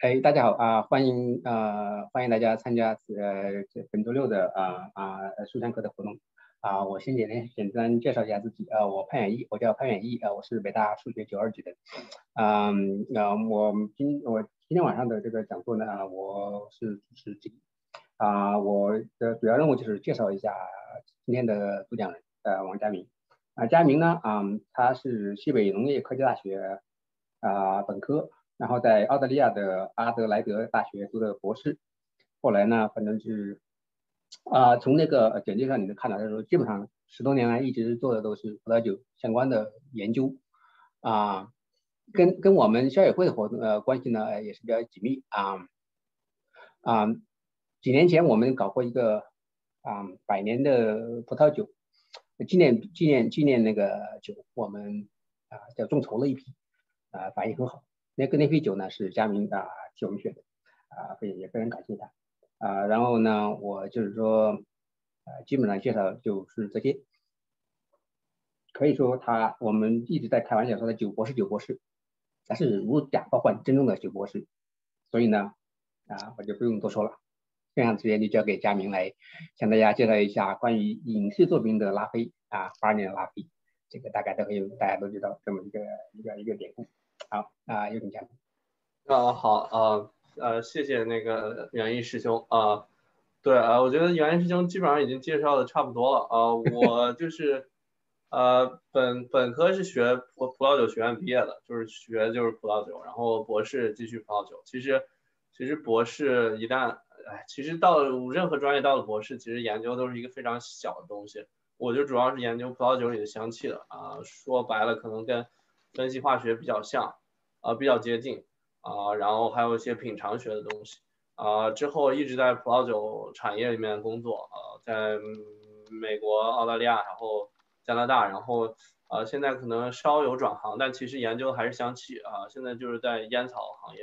哎，大家好啊，欢迎呃欢迎大家参加呃这本周六的啊啊书香课的活动啊。我先简单简单介绍一下自己啊，我潘远义，我叫潘远义啊，我是北大数学九二级的。嗯，那我今我今天晚上的这个讲座呢，我是主持之一啊。我的主要任务就是介绍一下今天的主讲人呃王佳明啊，佳明呢啊他是西北农业科技大学啊本科。然后在澳大利亚的阿德莱德大学读的博士，后来呢，反正是啊，从那个简介上你能看到，他说基本上十多年来一直做的都是葡萄酒相关的研究啊，跟跟我们校友会的活动呃关系呢也是比较紧密啊啊，几年前我们搞过一个啊百年的葡萄酒纪念纪念纪念那个酒，我们啊叫众筹了一批啊，反应很好。那个那批酒呢是佳明啊替我们选的啊，非也非常感谢他啊。然后呢，我就是说啊，基本上介绍就是这些。可以说他我们一直在开玩笑说他酒博士酒博士，但是如假包换真正的酒博士。所以呢啊，我就不用多说了，这样直接就交给佳明来向大家介绍一下关于影视作品的拉菲啊，八年的拉菲，这个大概都可以大家都知道这么一个一个一个典故。好啊，有请嘉宾。啊，好啊，呃，谢谢那个袁毅师兄啊。对啊，我觉得袁毅师兄基本上已经介绍的差不多了啊。我就是 呃本本科是学葡葡萄酒学院毕业的，就是学就是葡萄酒，然后博士继续葡萄酒。其实其实博士一旦哎，其实到了任何专业到了博士，其实研究都是一个非常小的东西。我就主要是研究葡萄酒里的香气的啊，说白了可能跟。分析化学比较像，啊比较接近，啊然后还有一些品尝学的东西，啊之后一直在葡萄酒产业里面工作，啊在美国、澳大利亚，然后加拿大，然后啊现在可能稍有转行，但其实研究还是香气，啊现在就是在烟草行业，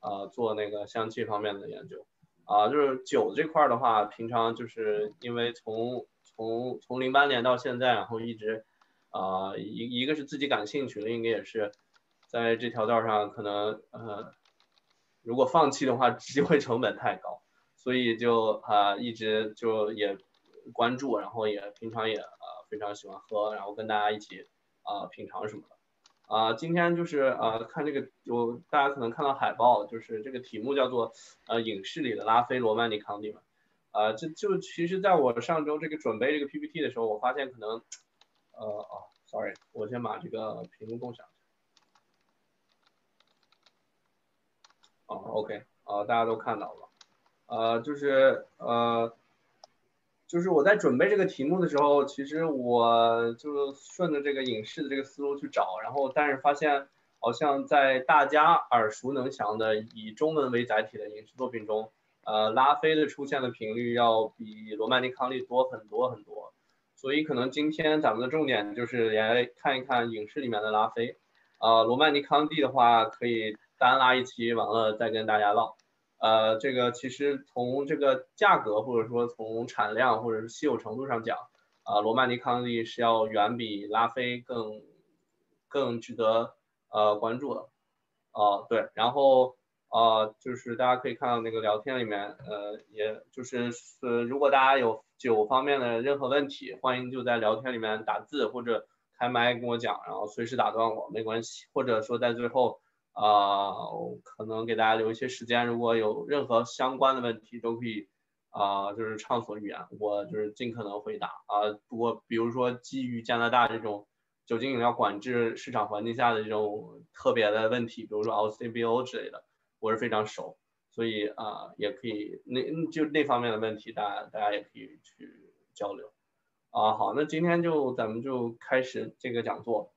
啊做那个香气方面的研究，啊就是酒这块的话，平常就是因为从从从零八年到现在，然后一直。啊，一一个是自己感兴趣，另一个也是在这条道上可能呃，如果放弃的话，机会成本太高，所以就啊一直就也关注，然后也平常也呃非常喜欢喝，然后跟大家一起啊品尝什么的。啊，今天就是啊看这个，就大家可能看到海报，就是这个题目叫做呃影视里的拉菲罗曼尼康帝嘛。啊，这就其实在我上周这个准备这个 PPT 的时候，我发现可能。呃哦，sorry，我先把这个屏幕共享一下。哦，OK，啊，大家都看到了，呃，就是呃，就是我在准备这个题目的时候，其实我就顺着这个影视的这个思路去找，然后但是发现好像在大家耳熟能详的以中文为载体的影视作品中，呃，拉菲的出现的频率要比罗曼尼康利多很多很多。所以可能今天咱们的重点就是来看一看影视里面的拉菲，呃，罗曼尼康帝的话可以单拉一期，完了再跟大家唠。呃，这个其实从这个价格或者说从产量或者是稀有程度上讲，啊，罗曼尼康帝是要远比拉菲更更值得呃关注的。呃，对，然后。啊，就是大家可以看到那个聊天里面，呃，也就是是，如果大家有酒方面的任何问题，欢迎就在聊天里面打字或者开麦跟我讲，然后随时打断我没关系，或者说在最后啊，可能给大家留一些时间，如果有任何相关的问题都可以啊，就是畅所欲言，我就是尽可能回答啊。不过比如说基于加拿大这种酒精饮料管制市场环境下的这种特别的问题，比如说 LCBO 之类的。我是非常熟，所以啊，也可以那就那方面的问题，大家大家也可以去交流啊。好，那今天就咱们就开始这个讲座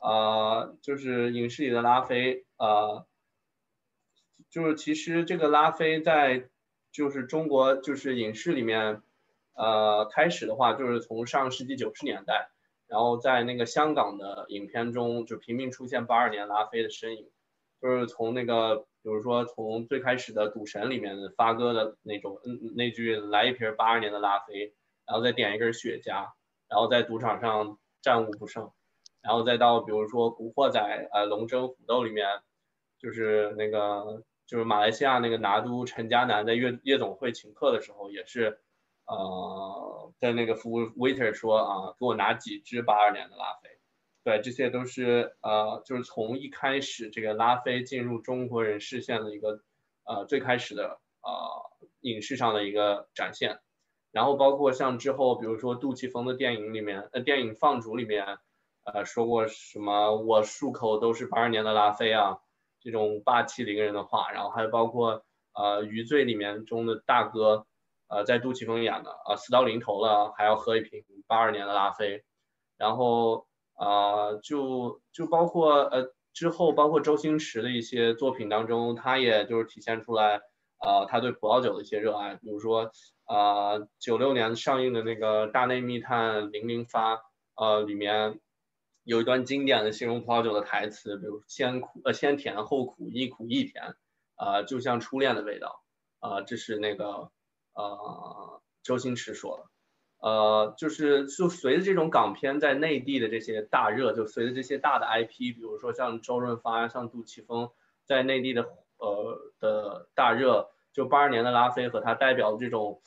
啊，就是影视里的拉菲啊，就是其实这个拉菲在就是中国就是影视里面呃开始的话，就是从上世纪九十年代，然后在那个香港的影片中就频频出现八二年拉菲的身影，就是从那个。比如说，从最开始的《赌神》里面发哥的那种，嗯，那句“来一瓶八二年的拉菲”，然后再点一根雪茄，然后在赌场上战无不胜，然后再到比如说《古惑仔》呃《龙争虎斗》里面，就是那个就是马来西亚那个拿督陈嘉南在夜夜总会请客的时候，也是呃在那个服务 waiter 说啊，给我拿几支八二年的拉菲。对，这些都是呃就是从一开始这个拉菲进入中国人视线的一个呃最开始的呃影视上的一个展现。然后包括像之后，比如说杜琪峰的电影里面，呃，电影《放逐》里面，呃，说过什么“我漱口都是八二年的拉菲啊”这种霸气凌人的话。然后还有包括呃《余罪》里面中的大哥，呃，在杜琪峰演的，啊，死到临头了还要喝一瓶八二年的拉菲。然后啊，就就包括呃之后包括周星驰的一些作品当中，他也就是体现出来，呃，他对葡萄酒的一些热爱，比如说。啊，九六年上映的那个《大内密探零零发》呃，里面有一段经典的形容葡萄酒的台词，比如先苦呃先甜后苦，一苦一甜，啊，就像初恋的味道，啊，这是那个呃周星驰说的，呃，就是就随着这种港片在内地的这些大热，就随着这些大的 IP，比如说像周润发、像杜琪峰在内地的呃的大热，就八二年的拉菲和他代表的这种。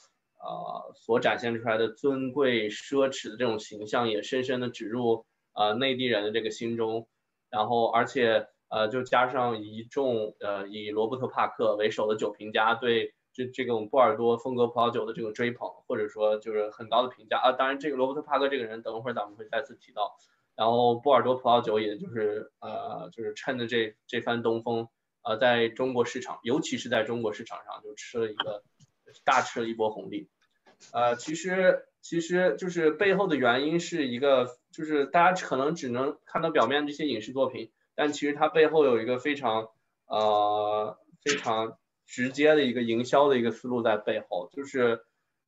呃，所展现出来的尊贵奢侈的这种形象，也深深的植入呃内地人的这个心中。然后，而且呃，就加上一众呃以罗伯特帕克为首的酒评家对这这种波尔多风格葡萄酒的这个追捧，或者说就是很高的评价啊。当然，这个罗伯特帕克这个人，等会儿咱们会再次提到。然后，波尔多葡萄酒也就是呃就是趁着这这番东风，呃，在中国市场，尤其是在中国市场上，就吃了一个。大吃了一波红利，呃，其实其实就是背后的原因是一个，就是大家可能只能看到表面这些影视作品，但其实它背后有一个非常呃非常直接的一个营销的一个思路在背后，就是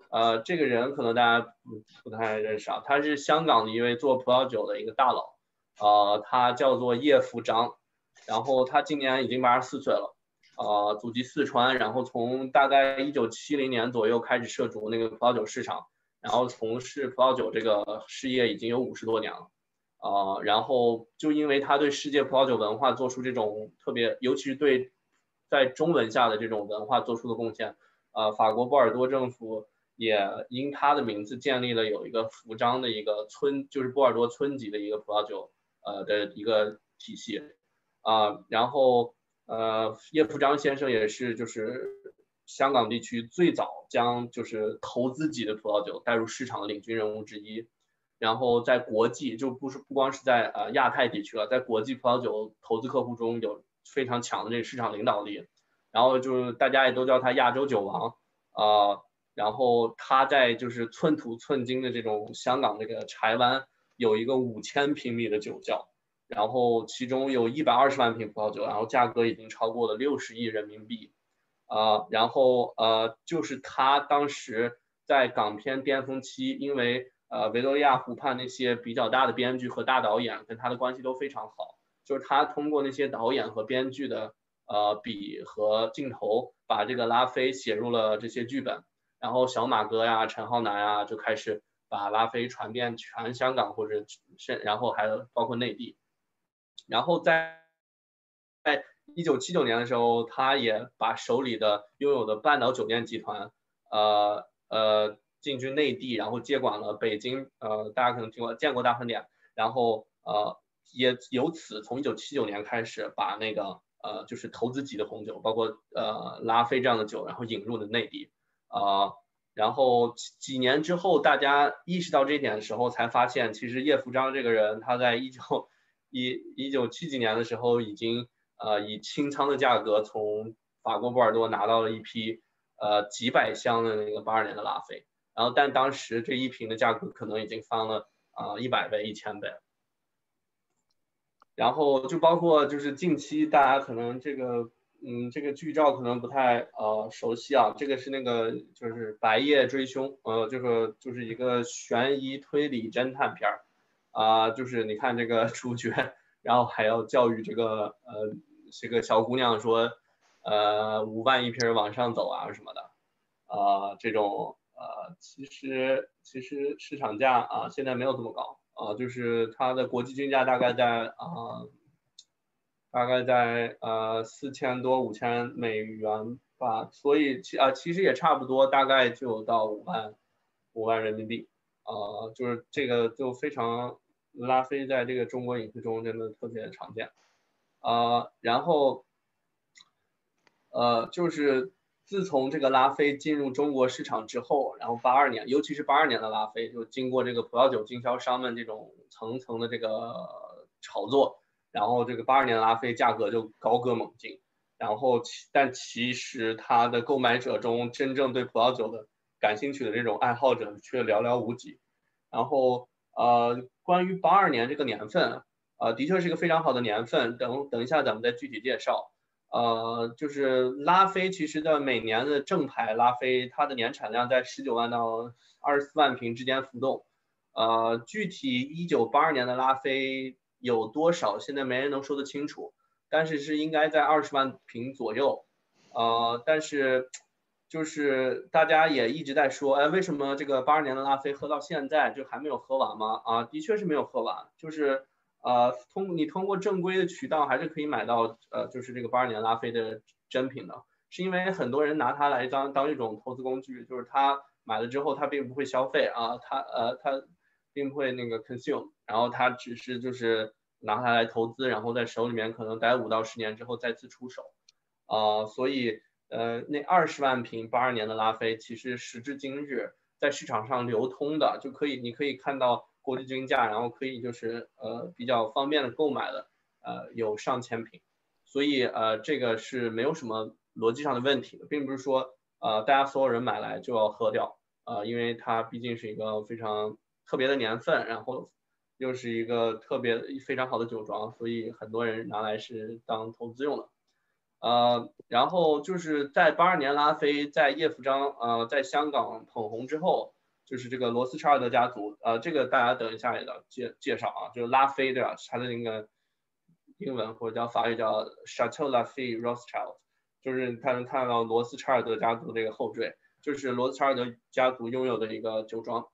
呃这个人可能大家不太认识啊，他是香港的一位做葡萄酒的一个大佬，呃，他叫做叶福章，然后他今年已经八十四岁了。呃，祖籍四川，然后从大概一九七零年左右开始涉足那个葡萄酒市场，然后从事葡萄酒这个事业已经有五十多年了。呃，然后就因为他对世界葡萄酒文化做出这种特别，尤其是对在中文下的这种文化做出的贡献，呃，法国波尔多政府也因他的名字建立了有一个福章的一个村，就是波尔多村级的一个葡萄酒呃的一个体系啊，然后。呃，叶福章先生也是，就是香港地区最早将就是投资级的葡萄酒带入市场的领军人物之一。然后在国际就不是不光是在呃亚太地区了，在国际葡萄酒投资客户中有非常强的这个市场领导力。然后就是大家也都叫他亚洲酒王啊。然后他在就是寸土寸金的这种香港这个柴湾有一个五千平米的酒窖。然后其中有一百二十万瓶葡萄酒，然后价格已经超过了六十亿人民币，啊，然后呃，就是他当时在港片巅峰期，因为呃维多利亚湖畔那些比较大的编剧和大导演跟他的关系都非常好，就是他通过那些导演和编剧的呃笔和镜头，把这个拉菲写入了这些剧本，然后小马哥呀、陈浩南呀就开始把拉菲传遍全香港或者甚，然后还包括内地。然后在在一九七九年的时候，他也把手里的拥有的半岛酒店集团，呃呃进军内地，然后接管了北京，呃大家可能听过建国大饭店，然后呃也由此从一九七九年开始把那个呃就是投资级的红酒，包括呃拉菲这样的酒，然后引入了内地，啊然后几年之后，大家意识到这一点的时候，才发现其实叶福章这个人他在一九一一九七几年的时候，已经呃以清仓的价格从法国波尔多拿到了一批呃几百箱的那个八二年的拉菲，然后但当时这一瓶的价格可能已经翻了啊一百倍、一千倍。然后就包括就是近期大家可能这个嗯这个剧照可能不太呃熟悉啊，这个是那个就是《白夜追凶》，呃这个就是一个悬疑推理侦探片儿。啊，就是你看这个主角，然后还要教育这个呃这个小姑娘说，呃五万一瓶往上走啊什么的，啊这种呃其实其实市场价啊现在没有这么高啊，就是它的国际均价大概在啊大概在呃四千多五千美元吧，所以其啊其实也差不多，大概就到五万五万人民币，啊就是这个就非常拉菲在这个中国影视中真的特别常见，啊然后呃就是自从这个拉菲进入中国市场之后，然后八二年，尤其是八二年的拉菲，就经过这个葡萄酒经销商们这种层层的这个炒作。然后这个八二年的拉菲价格就高歌猛进，然后其但其实它的购买者中真正对葡萄酒的感兴趣的这种爱好者却寥寥无几。然后呃，关于八二年这个年份，呃，的确是一个非常好的年份。等等一下咱们再具体介绍。呃，就是拉菲其实的每年的正牌拉菲，它的年产量在十九万到二十四万瓶之间浮动。呃，具体一九八二年的拉菲。有多少？现在没人能说得清楚，但是是应该在二十万瓶左右，呃，但是就是大家也一直在说，哎，为什么这个八二年的拉菲喝到现在就还没有喝完吗？啊，的确是没有喝完，就是呃，通你通过正规的渠道还是可以买到，呃，就是这个八二年拉菲的真品的，是因为很多人拿它来当当一种投资工具，就是他买了之后他并不会消费啊，他呃他。并不会那个 consume，然后他只是就是拿它来投资，然后在手里面可能待五到十年之后再次出手，啊，所以呃那二十万瓶八二年的拉菲，其实时至今日在市场上流通的就可以，你可以看到国际均价，然后可以就是呃比较方便的购买的，呃有上千瓶，所以呃这个是没有什么逻辑上的问题的，并不是说呃大家所有人买来就要喝掉，呃因为它毕竟是一个非常。特别的年份，然后又是一个特别非常好的酒庄，所以很多人拿来是当投资用的。呃，然后就是在八二年拉菲在叶福章呃在香港捧红之后，就是这个罗斯柴尔德家族，呃，这个大家等一下也要介介绍啊，就是拉菲对吧？它的那个英文或者叫法语叫 Chateau Lafite Rothschild，就是他能看到罗斯柴尔德家族这个后缀，就是罗斯柴尔德家族拥有的一个酒庄。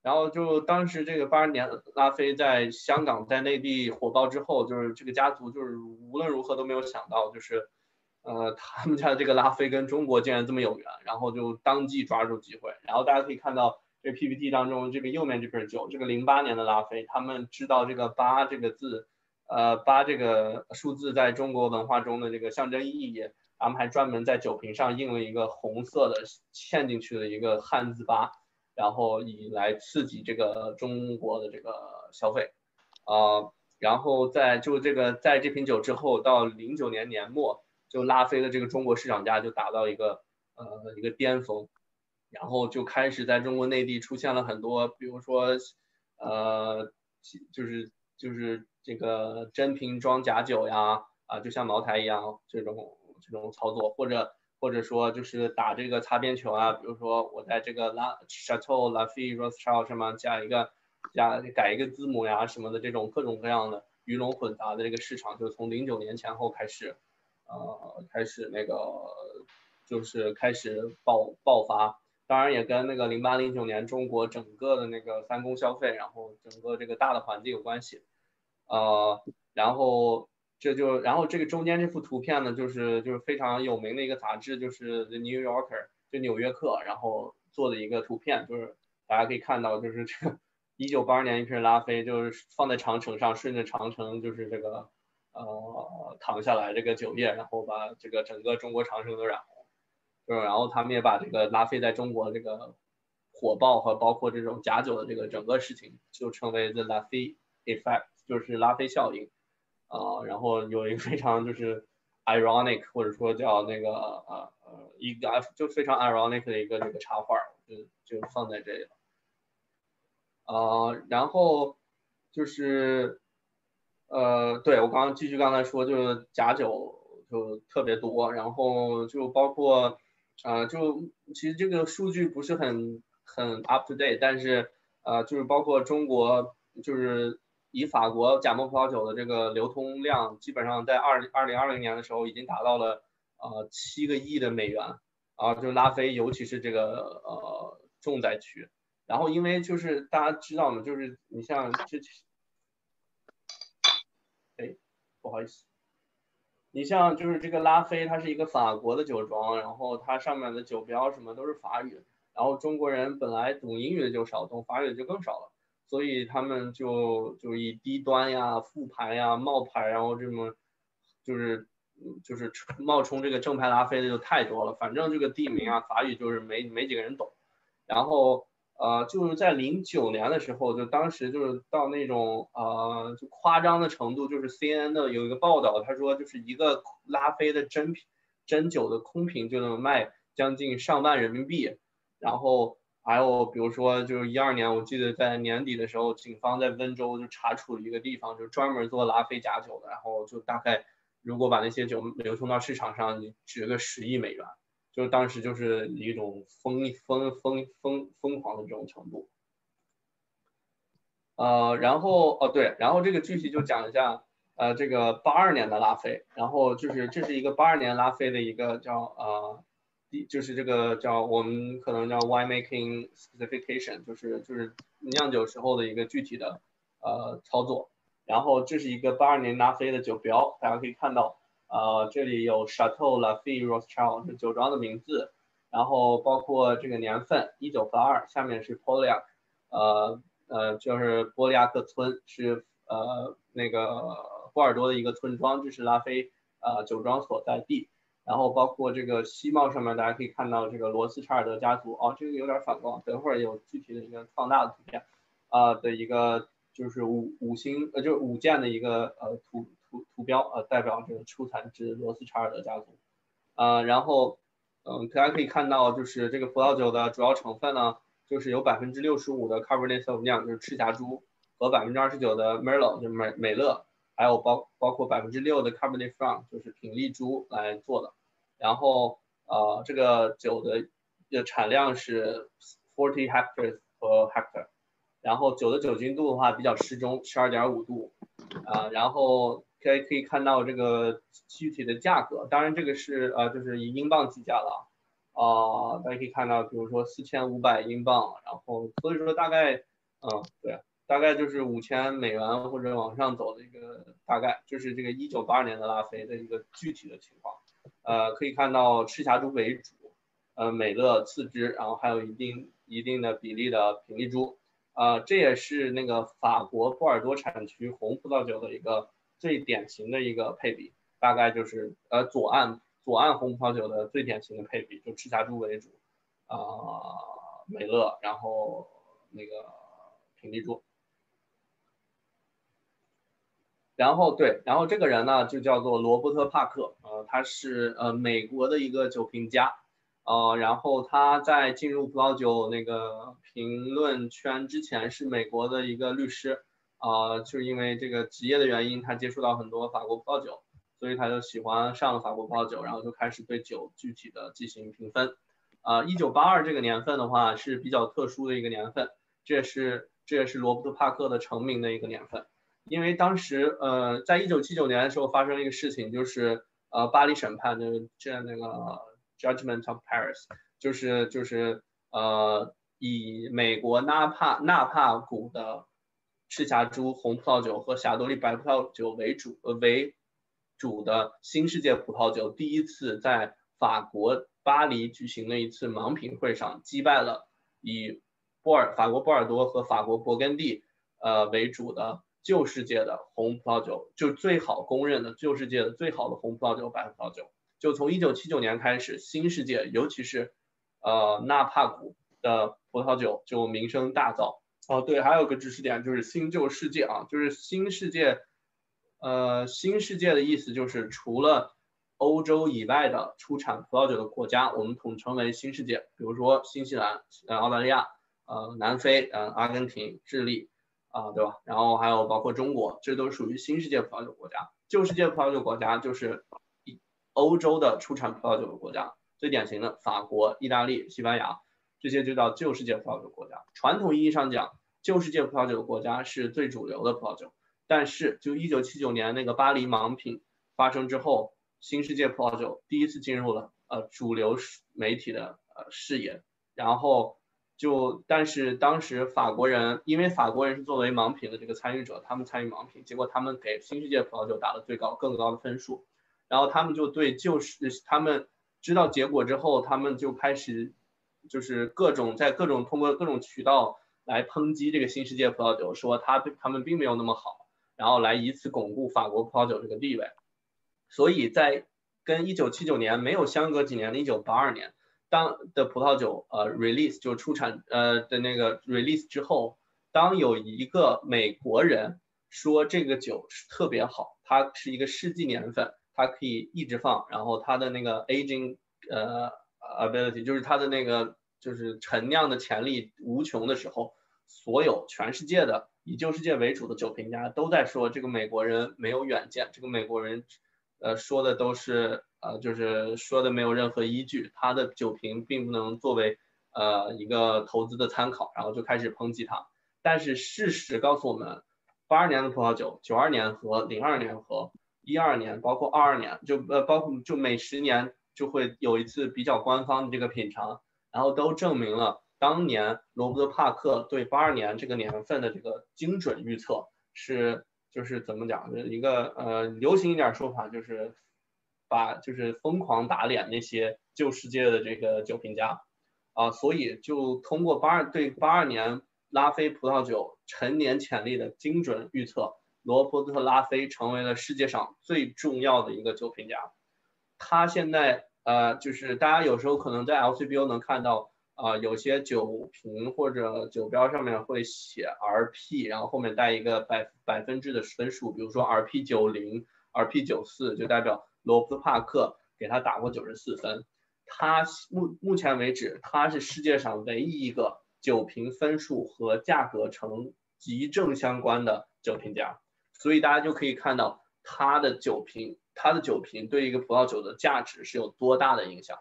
然后就当时这个八十年拉菲在香港在内地火爆之后，就是这个家族就是无论如何都没有想到，就是呃他们家的这个拉菲跟中国竟然这么有缘，然后就当即抓住机会。然后大家可以看到这 PPT 当中这个右面这瓶酒，这个零八年的拉菲，他们知道这个八这个字，呃八这个数字在中国文化中的这个象征意义，他们还专门在酒瓶上印了一个红色的嵌进去的一个汉字八。然后以来刺激这个中国的这个消费，啊，然后在就这个在这瓶酒之后，到零九年年末，就拉菲的这个中国市场价就达到一个呃一个巅峰，然后就开始在中国内地出现了很多，比如说呃就是就是这个真瓶装假酒呀，啊就像茅台一样这种这种操作或者。或者说就是打这个擦边球啊，比如说我在这个拉 Chateau Lafite Rothschild 上面加一个加改一个字母呀什么的这种各种各样的鱼龙混杂的这个市场，就从零九年前后开始，呃，开始那个就是开始爆爆发，当然也跟那个零八零九年中国整个的那个三公消费，然后整个这个大的环境有关系，呃，然后。这就，然后这个中间这幅图片呢，就是就是非常有名的一个杂志，就是《The New Yorker》，就纽约客，然后做的一个图片，就是大家可以看到，就是这个一九八二年一瓶拉菲，就是放在长城上，顺着长城就是这个呃淌下来这个酒液，然后把这个整个中国长城都染红，就是然后他们也把这个拉菲在中国这个火爆和包括这种假酒的这个整个事情，就称为 The Lafite Effect，就是拉菲效应。啊，然后有一个非常就是 ironic，或者说叫那个呃呃一个就非常 ironic 的一个这个插画，就就放在这里了。啊，然后就是呃，对我刚刚继续刚才说，就是假酒就特别多，然后就包括啊，就其实这个数据不是很很 up to date，但是呃，就是包括中国就是。以法国假冒葡萄酒的这个流通量，基本上在二二零二零年的时候已经达到了呃七个亿的美元啊，就是拉菲，尤其是这个呃重灾区。然后因为就是大家知道嘛，就是你像之前，哎，不好意思，你像就是这个拉菲，它是一个法国的酒庄，然后它上面的酒标什么都是法语，然后中国人本来懂英语的就少，懂法语的就更少了，所以他们就就以低端呀、副牌呀、冒牌，然后这么就是就是冒充这个正牌拉菲的就太多了，反正这个地名啊，法语就是没没几个人懂，然后。呃，就是在零九年的时候，就当时就是到那种呃，就夸张的程度，就是 C N n 的有一个报道，他说就是一个拉菲的真品真酒的空瓶就能卖将近上万人民币，然后还有比如说就是一二年，我记得在年底的时候，警方在温州就查处了一个地方，就专门做拉菲假酒的，然后就大概如果把那些酒流通到市场上，你值个十亿美元。就是当时就是一种疯疯疯疯疯狂的这种程度，呃，然后哦对，然后这个具体就讲一下，呃，这个八二年的拉菲，然后就是这是一个八二年拉菲的一个叫呃，就是这个叫我们可能叫 wine making specification，就是就是酿酒时候的一个具体的呃操作，然后这是一个八二年拉菲的酒标，大家可以看到。呃，这里有 Chateau Lafite Rothschild 是酒庄的名字，然后包括这个年份，一九八二，下面是 Poliac，呃呃，就是波利亚克村，是呃那个波尔多的一个村庄，这是拉菲呃酒庄所在地，然后包括这个西帽上面，大家可以看到这个罗斯柴尔德家族，哦，这个有点反光，等会儿有具体的一个放大的图片，啊的一个就是五五星呃就是五件的一个呃图。图标呃代表这个出产自罗斯柴尔德家族，呃然后嗯大家可以看到就是这个葡萄酒的主要成分呢，就是有百分之六十五的 c a b e r n e t s a u v i g n 就是赤霞珠和百分之二十九的 Merlot 就是美美乐，还有包包括百分之六的 Cabernet Franc 就是品丽珠来做的，然后呃这个酒的的产量是 forty hectares 和 hectare，然后酒的酒精度的话比较适中，十二点五度，啊然后。可以可以看到这个具体的价格，当然这个是呃就是以英镑计价了。啊，大家可以看到，比如说四千五百英镑，然后所以说大概嗯对，大概就是五千美元或者往上走的一个大概，就是这个一九八二年的拉菲的一个具体的情况，呃可以看到赤霞珠为主，呃美乐次之，然后还有一定一定的比例的品丽珠，呃这也是那个法国波尔多产区红葡萄酒的一个。最典型的一个配比，大概就是呃左岸左岸红葡萄酒的最典型的配比，就赤霞珠为主，啊美乐，然后那个品丽珠，然后对，然后这个人呢就叫做罗伯特帕克，呃他是呃美国的一个酒评家，呃然后他在进入葡萄酒那个评论圈之前是美国的一个律师。啊，就是因为这个职业的原因，他接触到很多法国葡萄酒，所以他就喜欢上了法国葡萄酒，然后就开始对酒具体的进行评分。啊，一九八二这个年份的话是比较特殊的一个年份，这也是这也是罗伯特帕克的成名的一个年份，因为当时呃，在一九七九年的时候发生一个事情，就是呃巴黎审判的这那个 Judgment of Paris，就是就是呃以美国纳帕纳帕谷的。赤霞珠红葡萄酒和霞多丽白葡萄酒为主呃为主的新世界葡萄酒第一次在法国巴黎举行了一次盲品会上击败了以波尔法国波尔多和法国勃艮第呃为主的旧世界的红葡萄酒，就最好公认的旧世界的最好的红葡萄酒白葡萄酒。就从一九七九年开始，新世界尤其是呃纳帕谷的葡萄酒就名声大噪。哦，对，还有个知识点就是新旧世界啊，就是新世界，呃，新世界的意思就是除了欧洲以外的出产葡萄酒的国家，我们统称为新世界。比如说新西兰、呃澳大利亚、呃南非、呃阿根廷、智利，啊，对吧？然后还有包括中国，这都属于新世界葡萄酒国家。旧世界葡萄酒国家就是欧洲的出产葡萄酒的国家，最典型的法国、意大利、西班牙。这些就叫旧世界葡萄酒国家。传统意义上讲，旧世界葡萄酒国家是最主流的葡萄酒。但是，就一九七九年那个巴黎盲品发生之后，新世界葡萄酒第一次进入了呃主流媒体的呃视野。然后就，但是当时法国人，因为法国人是作为盲品的这个参与者，他们参与盲品，结果他们给新世界葡萄酒打了最高更高的分数。然后他们就对旧世他们知道结果之后，他们就开始就是各种在各种通过各种渠道来抨击这个新世界葡萄酒，说他他们并没有那么好，然后来以此巩固法国葡萄酒这个地位。所以在跟一九七九年没有相隔几年的一九八二年，当的葡萄酒呃 release 就出产呃的那个 release 之后，当有一个美国人说这个酒是特别好，它是一个世纪年份。它可以一直放，然后它的那个 aging 呃 ability 就是它的那个就是陈酿的潜力无穷的时候，所有全世界的以旧世界为主的酒评家都在说这个美国人没有远见，这个美国人呃说的都是呃就是说的没有任何依据，他的酒评并不能作为呃一个投资的参考，然后就开始抨击他。但是事实告诉我们，八二年的葡萄酒，九二年和零二年和一二年，包括二二年，就呃，包括就每十年就会有一次比较官方的这个品尝，然后都证明了当年罗伯特帕克对八二年这个年份的这个精准预测是，就是怎么讲，一个呃流行一点说法，就是把就是疯狂打脸那些旧世界的这个酒评家啊，所以就通过八二对八二年拉菲葡萄酒陈年潜力的精准预测。罗伯特拉菲成为了世界上最重要的一个酒评家，他现在呃，就是大家有时候可能在 LCBO 能看到啊，有些酒瓶或者酒标上面会写 RP，然后后面带一个百百分制的分数，比如说 RP 九零、RP 九四，就代表罗伯特帕克给他打过九十四分。他目目前为止，他是世界上唯一一个酒瓶分数和价格成极正相关的酒评家。所以大家就可以看到它的酒瓶，它的酒瓶对一个葡萄酒的价值是有多大的影响。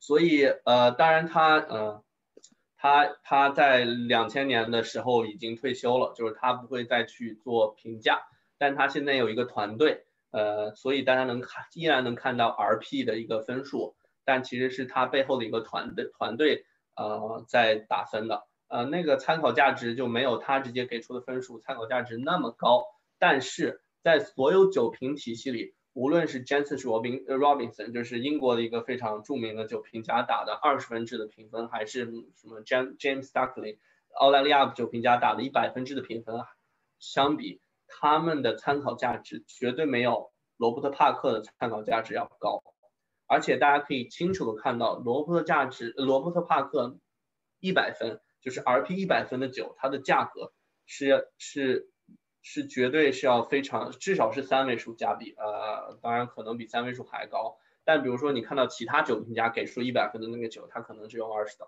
所以呃，当然他呃，他他在两千年的时候已经退休了，就是他不会再去做评价，但他现在有一个团队，呃，所以大家能看依然能看到 RP 的一个分数，但其实是他背后的一个团队团队呃在打分的。呃，那个参考价值就没有他直接给出的分数参考价值那么高，但是在所有酒评体系里，无论是 Janssen Robin Robinson，就是英国的一个非常著名的酒评家打的二十分制的评分，还是什么 James James Duckley，澳大利亚酒评家打的一百分制的评分，相比他们的参考价值绝对没有罗伯特帕克的参考价值要高，而且大家可以清楚的看到罗伯特价值，罗伯特帕克一百分。就是 RP 一百分的酒，它的价格是是是绝对是要非常，至少是三位数加币，呃，当然可能比三位数还高。但比如说你看到其他酒评家给出一百分的那个酒，它可能只有二十刀，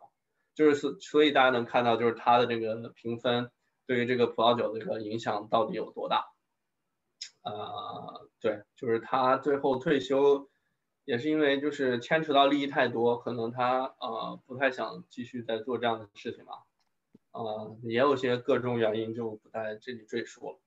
就是所所以大家能看到，就是它的这个评分对于这个葡萄酒这个影响到底有多大。呃，对，就是他最后退休。也是因为就是牵扯到利益太多，可能他呃不太想继续再做这样的事情吧，呃也有些各种原因就不在这里赘述了，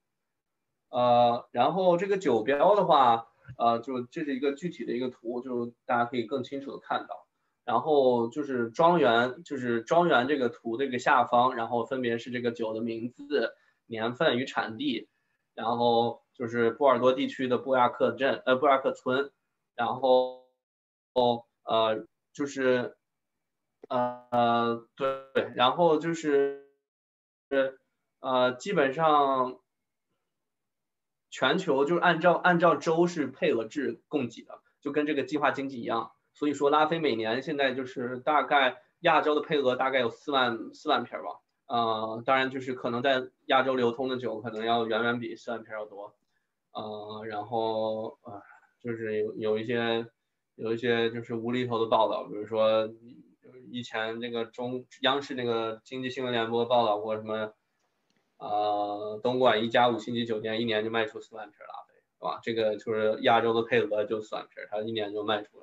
呃然后这个酒标的话，呃就这是一个具体的一个图，就大家可以更清楚的看到，然后就是庄园，就是庄园这个图这个下方，然后分别是这个酒的名字、年份与产地，然后就是波尔多地区的布亚克镇呃布亚克村。然后，哦，呃，就是，呃，对，然后就是，呃，基本上，全球就是按照按照州是配额制供给的，就跟这个计划经济一样。所以说，拉菲每年现在就是大概亚洲的配额大概有四万四万瓶吧，呃，当然就是可能在亚洲流通的酒可能要远远比四万瓶要多，呃，然后，呃。就是有有一些有一些就是无厘头的报道，比如说以前那个中央视那个经济新闻联播报道过什么，呃，东莞一家五星级酒店一年就卖出四万瓶拉菲，是吧？这个就是亚洲的配额就四万瓶，它一年就卖出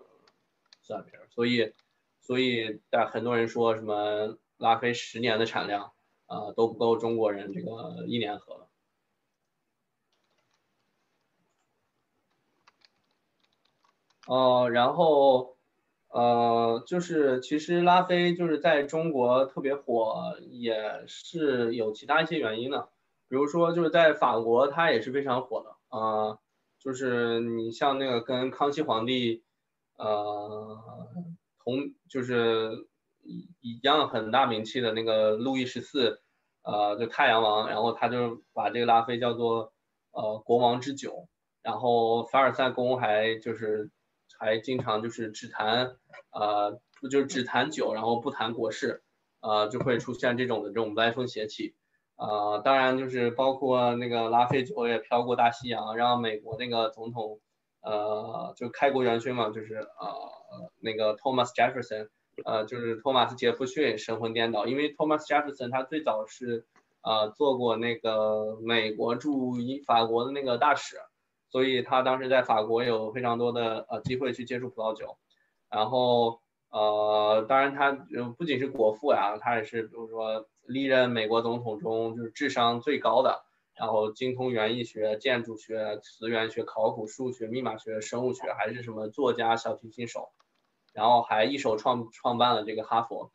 四万瓶，所以所以但很多人说什么拉菲十年的产量啊都不够中国人这个一年喝。呃，然后，呃，就是其实拉菲就是在中国特别火，也是有其他一些原因的，比如说就是在法国它也是非常火的，啊，就是你像那个跟康熙皇帝，呃，同就是一一样很大名气的那个路易十四，呃，就太阳王，然后他就把这个拉菲叫做呃国王之酒，然后凡尔赛宫还就是还经常就是只谈呃就是只谈酒，然后不谈国事，呃就会出现这种的这种歪风邪气。呃，当然就是包括那个拉菲酒也飘过大西洋，让美国那个总统，呃，就开国元勋嘛，就是呃那个 Thomas Jefferson，呃，就是托马斯杰弗逊神魂颠倒，因为 Thomas Jefferson 他最早是呃做过那个美国驻英法国的那个大使，所以他当时在法国有非常多的呃机会去接触葡萄酒，然后呃，当然他不仅是国父呀，他也是比如说。历任美国总统中就是智商最高的，然后精通园艺学、建筑学、词源学、考古、数学、密码学、生物学，还是什么作家、小提琴手，然后还一手创创办了这个哈佛。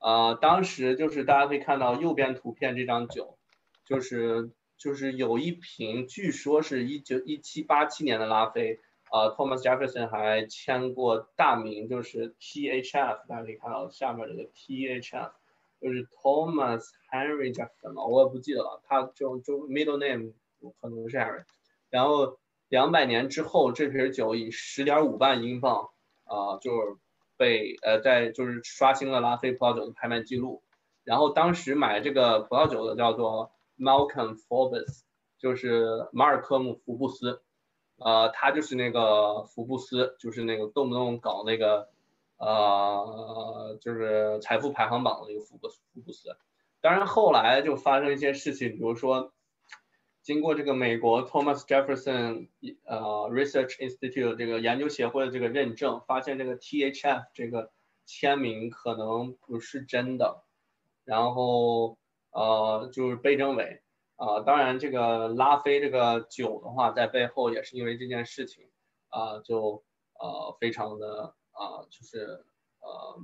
呃，当时就是大家可以看到右边图片这张酒，就是就是有一瓶，据说是一九一七八七年的拉菲，呃，Thomas Jefferson 还签过大名，就是 T H F，大家可以看到下面这个 T H F。就是 Thomas Henry Jefferson 嘛，我也不记得了，他就就 middle name 可能是 Henry。然后两百年之后，这瓶酒以十点五万英镑啊，就是被呃在就是刷新了拉菲葡萄酒的拍卖记录。然后当时买这个葡萄酒的叫做 Malcolm Forbes，就是马尔科姆福布斯，呃，他就是那个福布斯，就是那个动不动搞那个。呃，就是财富排行榜的一个福布斯，福布斯。当然后来就发生一些事情，比如说，经过这个美国 Thomas Jefferson 呃 Research Institute 这个研究协会的这个认证，发现这个 THF 这个签名可能不是真的，然后呃就是被证伪。啊，当然这个拉菲这个酒的话，在背后也是因为这件事情啊，就呃非常的。啊，就是呃，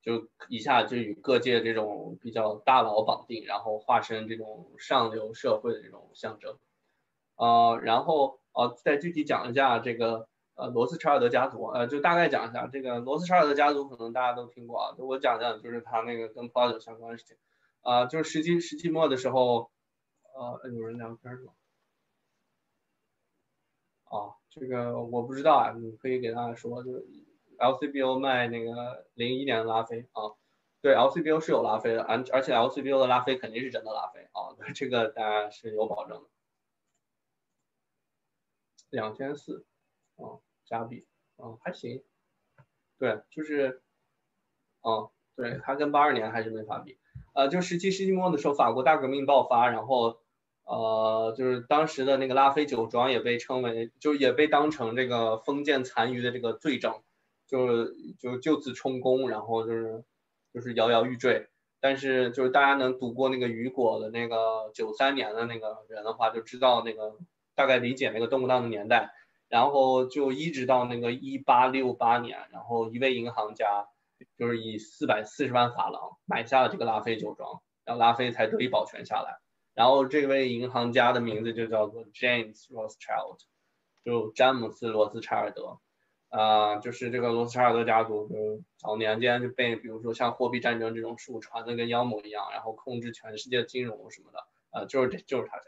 就一下就与各界这种比较大佬绑定，然后化身这种上流社会的这种象征，呃，然后呃，再具体讲一下这个呃罗斯柴尔德家族，呃，就大概讲一下这个罗斯柴尔德家族，可能大家都听过啊，我讲讲就是他那个跟葡萄酒相关的事情，啊，就是十七十七末的时候，呃，有人聊天是吧？啊，这个我不知道啊，你可以给大家说，就是 LCBO 卖那个零一年的拉菲啊，对，LCBO 是有拉菲的，而而且 LCBO 的拉菲肯定是真的拉菲啊，这个大家是有保证的。两千四，啊，加币，啊，还行，对，就是，啊，对，它跟八二年还是没法比，呃，就十七世纪末的时候，法国大革命爆发，然后。呃，就是当时的那个拉菲酒庄也被称为，就也被当成这个封建残余的这个罪证，就是就就此充公，然后就是就是摇摇欲坠。但是就是大家能读过那个雨果的那个九三年的那个人的话，就知道那个大概理解那个动荡的年代。然后就一直到那个一八六八年，然后一位银行家就是以四百四十万法郎买下了这个拉菲酒庄，然后拉菲才得以保全下来。然后这位银行家的名字就叫做 James Rothschild，就詹姆斯罗斯柴尔德，啊，就是这个罗斯柴尔德家族，就是早年间就被比如说像货币战争这种事物传的跟妖魔一样，然后控制全世界金融什么的，呃，就是这就是他家。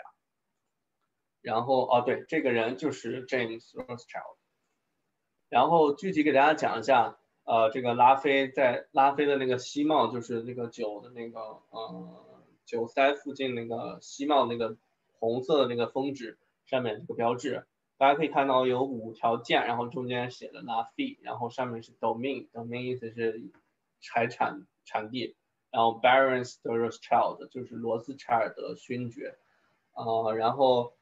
然后哦对，这个人就是 James Rothschild。然后具体给大家讲一下，呃，这个拉菲在拉菲的那个西帽，就是那个酒的那个，呃。酒塞附近那个西帽那个红色的那个封纸上面这个标志，大家可以看到有五条剑，然后中间写的拉菲然后上面是 Domain，Domain 意思是财产产地，然后 Barons de Rothschild 就是罗斯柴尔德勋爵，呃，然后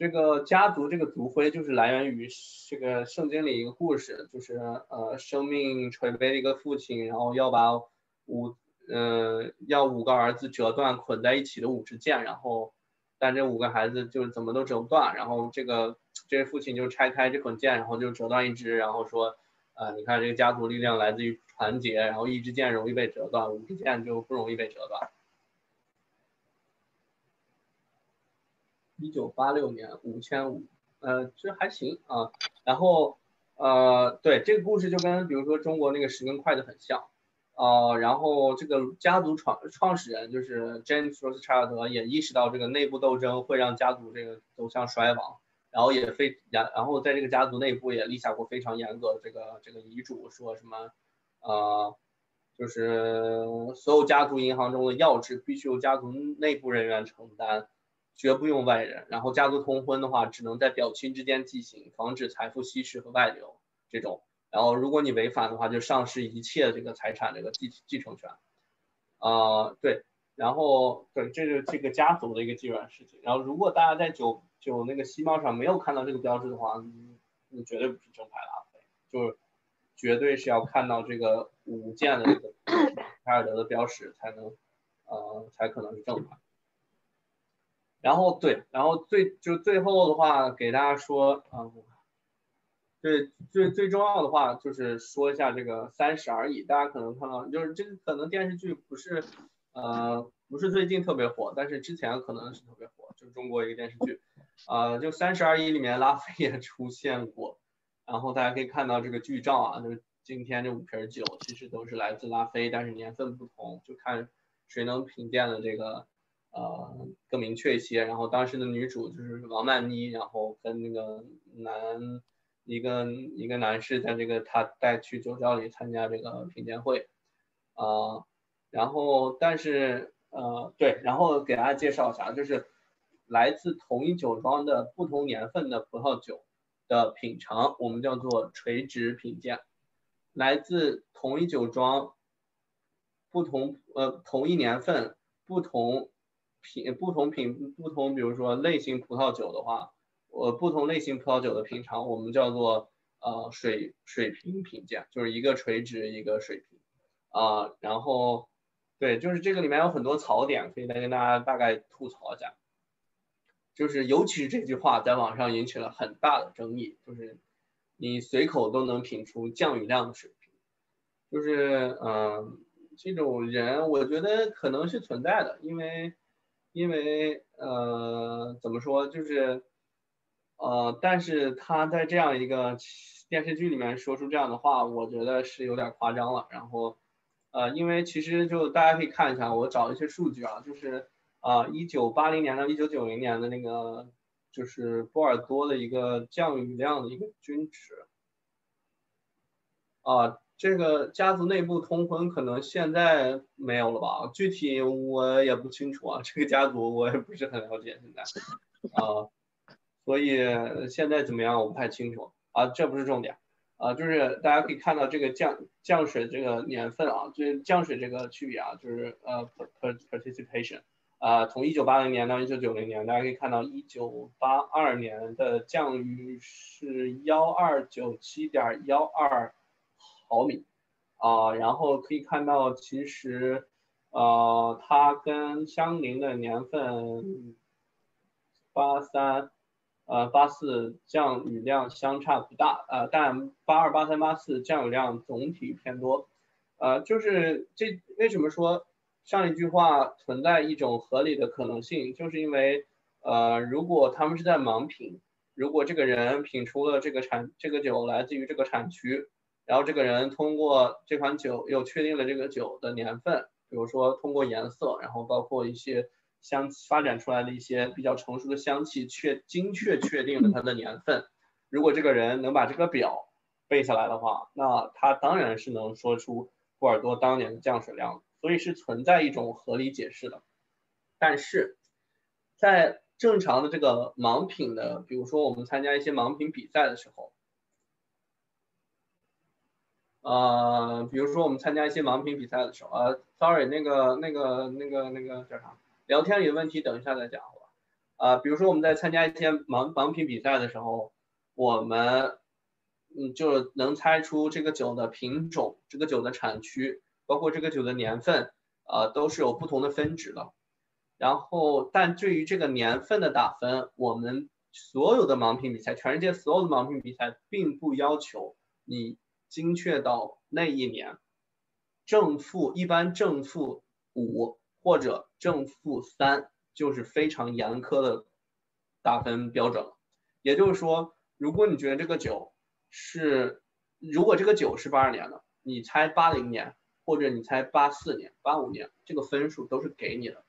这个家族这个族徽就是来源于这个圣经里一个故事，就是呃生命垂危的一个父亲，然后要把五。呃，要五个儿子折断捆在一起的五支箭，然后，但这五个孩子就是怎么都折不断，然后这个这位父亲就拆开这捆箭，然后就折断一支，然后说，啊，你看这个家族力量来自于团结，然后一支箭容易被折断，五支箭就不容易被折断。一九八六年五千五呃，其实还行啊。然后呃，对这个故事就跟比如说中国那个十根筷子很像啊。然后这个家族创创始人就是 James Rothschild 也意识到这个内部斗争会让家族这个走向衰亡，然后也非然然后在这个家族内部也立下过非常严格的这个这个遗嘱，说什么呃。就是所有家族银行中的要职必须由家族内部人员承担，绝不用外人。然后家族通婚的话，只能在表亲之间进行，防止财富稀释和外流这种。然后如果你违反的话，就丧失一切这个财产这个继继承权。啊，对，然后对，这是这个家族的一个基本事情。然后如果大家在九九那个西帽上没有看到这个标志的话，你绝对不是正牌拉菲，就是绝对是要看到这个。五件的这个 凯尔德的标识才能，呃，才可能是正牌。然后对，然后最就最后的话给大家说，嗯，对，最最重要的话就是说一下这个三十而已。大家可能看到，就是这个可能电视剧不是，呃，不是最近特别火，但是之前可能是特别火，就中国一个电视剧，呃，就三十而已里面拉菲也出现过。然后大家可以看到这个剧照啊，就是。今天这五瓶酒其实都是来自拉菲，但是年份不同，就看谁能品鉴的这个呃更明确一些。然后当时的女主就是王曼妮，然后跟那个男一个一个男士在这个他带去酒窖里参加这个品鉴会啊，然后但是呃对，然后给大家介绍一下，就是来自同一酒庄的不同年份的葡萄酒的品尝，我们叫做垂直品鉴。来自同一酒庄，不同呃同一年份，不同品不同品不同，比如说类型葡萄酒的话，呃不同类型葡萄酒的品尝，我们叫做呃水水平评价，就是一个垂直一个水平啊，然后对，就是这个里面有很多槽点，可以来跟大家大概吐槽一下，就是尤其是这句话在网上引起了很大的争议，就是。你随口都能品出降雨量的水平，就是嗯，这种人我觉得可能是存在的，因为因为呃怎么说就是呃，但是他在这样一个电视剧里面说出这样的话，我觉得是有点夸张了。然后呃，因为其实就大家可以看一下，我找一些数据啊，就是啊，一九八零年到一九九零年的那个。就是波尔多的一个降雨量的一个均值啊，这个家族内部通婚可能现在没有了吧？具体我也不清楚啊，这个家族我也不是很了解现在啊，所以现在怎么样我不太清楚啊，这不是重点啊，就是大家可以看到这个降降水这个年份啊，就降水这个区别啊，就是呃 participation。啊，从一九八零年到一九九零年，大家可以看到，一九八二年的降雨是幺二九七点幺二毫米，啊，然后可以看到，其实，呃，它跟相邻的年份八三，呃，八四降雨量相差不大，呃，但八二、八三、八四降雨量总体偏多，呃，就是这为什么说？上一句话存在一种合理的可能性，就是因为，呃，如果他们是在盲品，如果这个人品出了这个产这个酒来自于这个产区，然后这个人通过这款酒又确定了这个酒的年份，比如说通过颜色，然后包括一些香发展出来的一些比较成熟的香气，确精确确定了它的年份。如果这个人能把这个表背下来的话，那他当然是能说出波尔多当年的降水量。所以是存在一种合理解释的，但是在正常的这个盲品的，比如说我们参加一些盲品比赛的时候，呃，比如说我们参加一些盲品比赛的时候，呃，sorry，那个那个那个那个叫啥？聊天里的问题等一下再讲好吧？啊，比如说我们在参加一些盲盲品比赛的时候，我们嗯就能猜出这个酒的品种，这个酒的产区。包括这个酒的年份，呃，都是有不同的分值的。然后，但对于这个年份的打分，我们所有的盲品比赛，全世界所有的盲品比赛，并不要求你精确到那一年，正负一般正负五或者正负三就是非常严苛的打分标准了。也就是说，如果你觉得这个酒是，如果这个酒是八二年的，你猜八零年或者你猜八四年、八五年，这个分数都是给你的。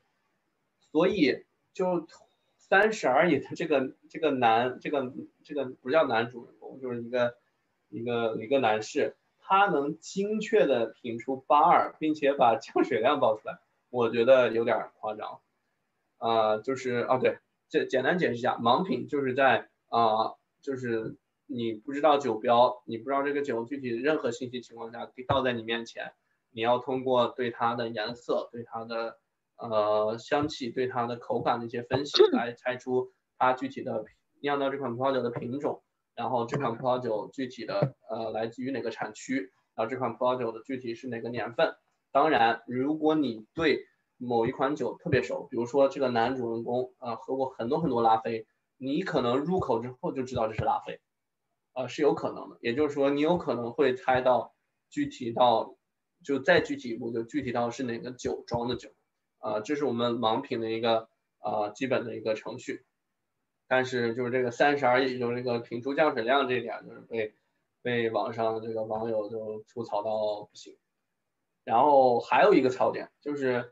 所以就三十而已的这个这个男这个这个不叫男主人公，就是一个一个一个男士，他能精确的品出八二，并且把降水量报出来，我觉得有点夸张。啊，就是啊，对，这简单解释一下，盲品就是在啊，就是你不知道酒标，你不知道这个酒具体任何信息情况下倒在你面前，你要通过对它的颜色、对它的呃香气、对它的口感的一些分析来猜出它具体的酿造这款葡萄酒的品种，然后这款葡萄酒具体的呃来自于哪个产区，然后这款葡萄酒的具体是哪个年份。当然，如果你对某一款酒特别熟，比如说这个男主人公啊喝过很多很多拉菲，你可能入口之后就知道这是拉菲，啊是有可能的，也就是说你有可能会猜到具体到就再具体一步就具体到是哪个酒庄的酒，啊这是我们盲品的一个啊基本的一个程序，但是就是这个三十而已，就是这个品出降水量这一点就是被被网上这个网友就吐槽到不行，然后还有一个槽点就是。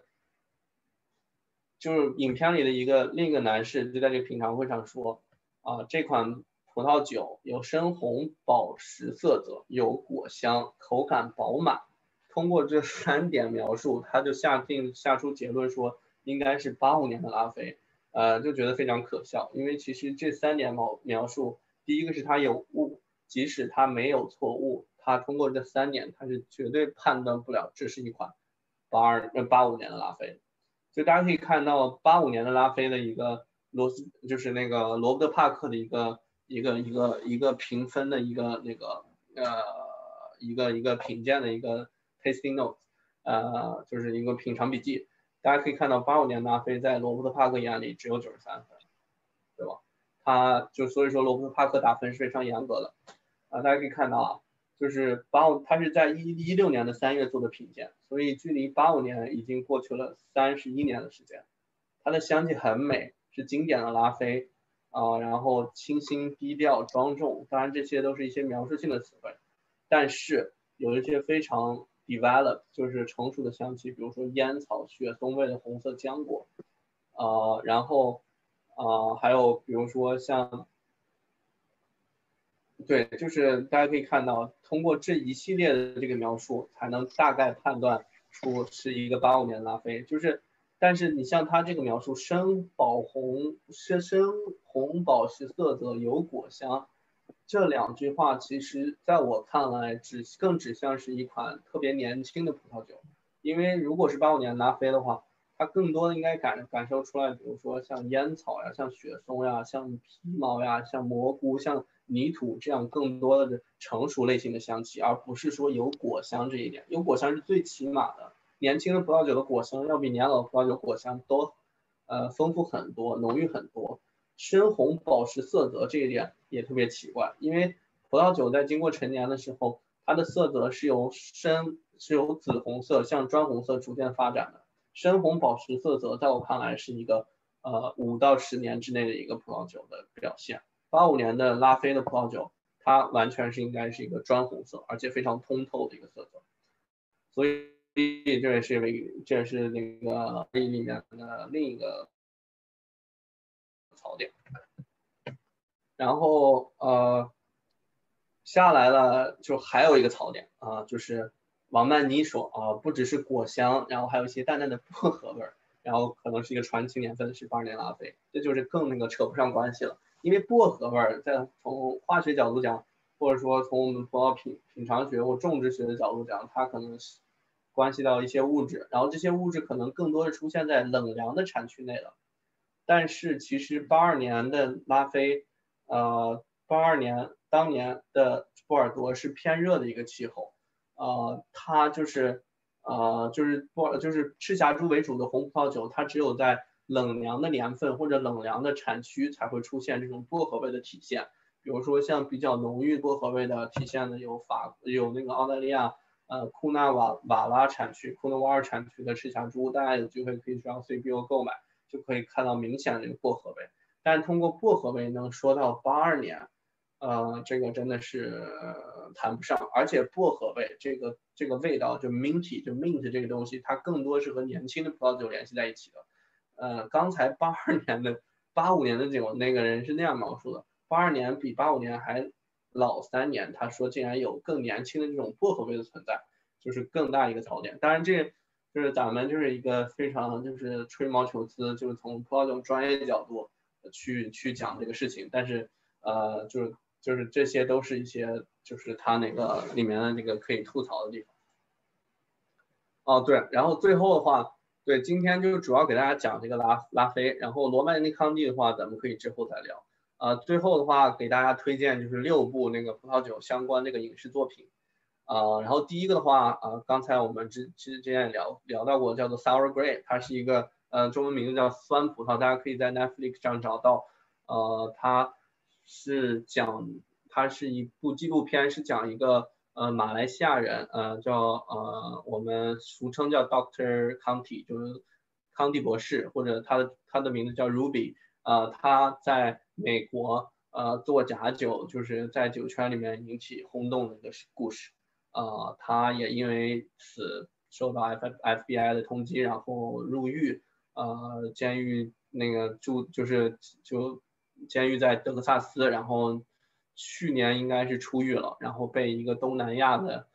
就是影片里的一个另一个男士就在这个品尝会上说，啊，这款葡萄酒有深红宝石色泽，有果香，口感饱满。通过这三点描述，他就下定下出结论说应该是八五年的拉菲，呃，就觉得非常可笑。因为其实这三点描描述，第一个是他有误，即使他没有错误，他通过这三点，他是绝对判断不了这是一款八二呃八五年的拉菲。就大家可以看到，八五年的拉菲的一个罗斯，就是那个罗伯特帕克的一个一个一个一个评分的一个那个呃一个一个品鉴的一个 tasting notes，呃就是一个品尝笔记。大家可以看到，八五年拉菲在罗伯特帕克眼里只有九十三分，对吧？他就所以说罗伯特帕克打分是非常严格的啊，大家可以看到啊。就是八五，他是在一一六年的三月做的品鉴，所以距离八五年已经过去了三十一年的时间。它的香气很美，是经典的拉菲啊，然后清新低调庄重，当然这些都是一些描述性的词汇，但是有一些非常 develop，就是成熟的香气，比如说烟草、雪松味的红色浆果，呃，然后呃，还有比如说像。对，就是大家可以看到，通过这一系列的这个描述，才能大概判断出是一个八五年拉菲。就是，但是你像它这个描述，深宝红、深深红宝石色泽，有果香，这两句话其实在我看来，指更指向是一款特别年轻的葡萄酒。因为如果是八五年拉菲的话，它更多的应该感感受出来，比如说像烟草呀、像雪松呀、像皮毛呀、像蘑菇、像。泥土这样更多的成熟类型的香气，而不是说有果香这一点。有果香是最起码的，年轻的葡萄酒的果香要比年老葡萄酒果香都，呃，丰富很多，浓郁很多。深红宝石色泽这一点也特别奇怪，因为葡萄酒在经过陈年的时候，它的色泽是由深是由紫红色向砖红色逐渐发展的。深红宝石色泽在我看来是一个呃五到十年之内的一个葡萄酒的表现。八五年的拉菲的葡萄酒，它完全是应该是一个砖红色，而且非常通透的一个色泽，所以这也是为这也是那个里面的另一个槽点。然后呃下来了，就还有一个槽点啊，就是王曼妮说啊，不只是果香，然后还有一些淡淡的薄荷味儿，然后可能是一个传奇年份是八二年拉菲，这就是更那个扯不上关系了。因为薄荷味儿，在从化学角度讲，或者说从我们葡萄品品尝学或种植学的角度讲，它可能是关系到一些物质，然后这些物质可能更多的出现在冷凉的产区内了。但是其实八二年的拉菲，呃，八二年当年的波尔多是偏热的一个气候，呃，它就是呃就是波就是赤霞珠为主的红葡萄酒，它只有在冷凉的年份或者冷凉的产区才会出现这种薄荷味的体现，比如说像比较浓郁薄荷味的体现的有法有那个澳大利亚呃库纳瓦瓦拉产区库纳瓦尔产区的赤霞珠，大家有机会可以上 CBO 购买，就可以看到明显的这个薄荷味。但通过薄荷味能说到八二年，呃，这个真的是谈不上。而且薄荷味这个这个味道就 minty 就 mint 这个东西，它更多是和年轻的葡萄酒联系在一起的。呃，刚才八二年的八五年的酒那个人是那样描述的，八二年比八五年还老三年，他说竟然有更年轻的这种薄荷味的存在，就是更大一个槽点。当然这。就是咱们就是一个非常就是吹毛求疵，就是从葡萄酒专业角度去去讲这个事情，但是呃就是就是这些都是一些就是它那个里面的那个可以吐槽的地方。哦对，然后最后的话，对今天就主要给大家讲这个拉拉菲，然后罗曼尼康帝的话咱们可以之后再聊。呃最后的话给大家推荐就是六部那个葡萄酒相关那个影视作品。啊，然后第一个的话，啊，刚才我们之之前也聊聊到过，叫做 Sour Grape，它是一个，呃，中文名字叫酸葡萄，大家可以在 Netflix 上找到。呃，它是讲，它是一部纪录片，是讲一个，呃，马来西亚人，呃，叫，呃，我们俗称叫 Doctor Conti，就是康蒂博士，或者他的他的名字叫 Ruby，呃，他在美国，呃，做假酒，就是在酒圈里面引起轰动的一个故事。呃，他也因为此受到 F FBI 的通缉，然后入狱，呃，监狱那个住就是就监狱在德克萨斯，然后去年应该是出狱了，然后被一个东南亚的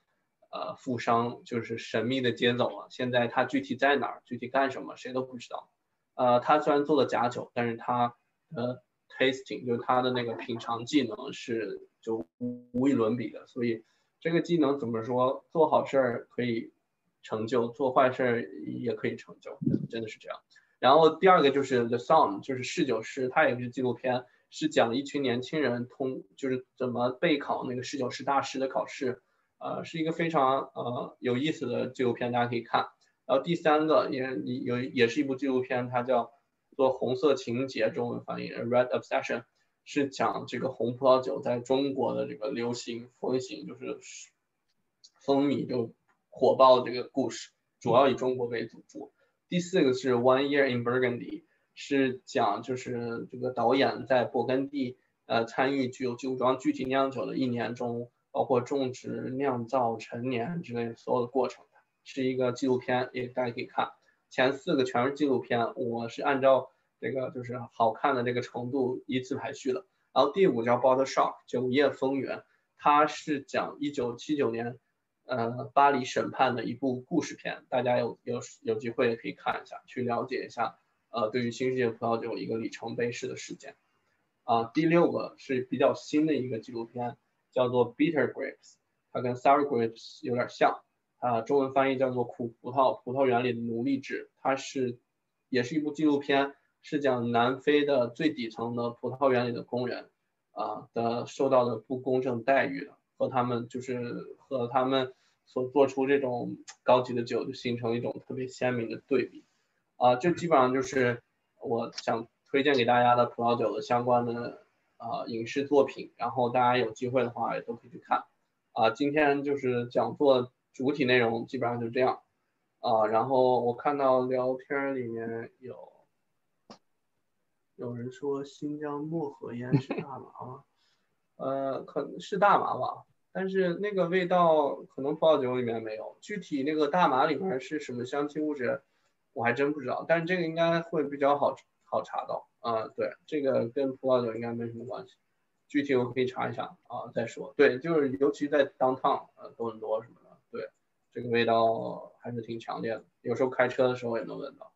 呃富商就是神秘的接走了，现在他具体在哪儿，具体干什么，谁都不知道。呃，他虽然做了假酒，但是他的 tasting 就是他的那个品尝技能是就无与伦比的，所以。这个技能怎么说？做好事儿可以成就，做坏事儿也可以成就，真的是这样。然后第二个就是 The Song，就是侍酒师，它也是纪录片，是讲一群年轻人通就是怎么备考那个侍酒师大师的考试，呃，是一个非常呃有意思的纪录片，大家可以看。然后第三个也有也是一部纪录片，它叫做《红色情节》，中文翻译 Red Obsession。是讲这个红葡萄酒在中国的这个流行风行，就是风靡就火爆的这个故事，主要以中国为主。第四个是 One Year in Burgundy，是讲就是这个导演在勃艮第呃参与具有酒庄具体酿酒的一年中，包括种植、酿造、陈年之类所有的过程，是一个纪录片，也大家可以看。前四个全是纪录片，我是按照。这个就是好看的这个程度依次排序的，然后第五叫《Bottle Shock》酒业风云，它是讲一九七九年，呃巴黎审判的一部故事片，大家有有有机会也可以看一下，去了解一下，呃对于新世界葡萄酒一个里程碑式的事件。啊，第六个是比较新的一个纪录片，叫做《Bitter Grapes》，它跟《Sour Grapes》有点像，啊中文翻译叫做《苦葡萄：葡萄园里的奴隶制》，它是也是一部纪录片。是讲南非的最底层的葡萄园里的工人，啊的受到的不公正待遇的，和他们就是和他们所做出这种高级的酒，就形成一种特别鲜明的对比，啊，这基本上就是我想推荐给大家的葡萄酒的相关的啊影视作品，然后大家有机会的话也都可以去看，啊，今天就是讲座主体内容基本上就这样，啊，然后我看到聊天里面有。有人说新疆漠河烟是大麻吗？呃，可能是大麻吧，但是那个味道可能葡萄酒里面没有。具体那个大麻里面是什么香气物质，我还真不知道。但是这个应该会比较好好查到啊。对，这个跟葡萄酒应该没什么关系。具体我可以查一下啊再说。对，就是尤其在 downtown 呃多伦多什么的，对，这个味道还是挺强烈的，有时候开车的时候也能闻到。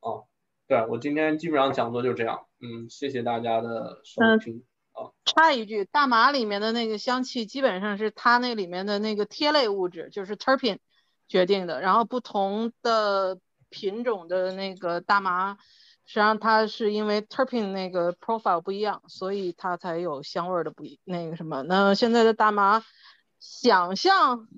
哦。对我今天基本上讲座就这样，嗯，谢谢大家的收听啊。插一句，大麻里面的那个香气基本上是它那里面的那个萜类物质，就是 terpene 决定的。然后不同的品种的那个大麻，实际上它是因为 terpene 那个 profile 不一样，所以它才有香味的不一那个什么。那现在的大麻想像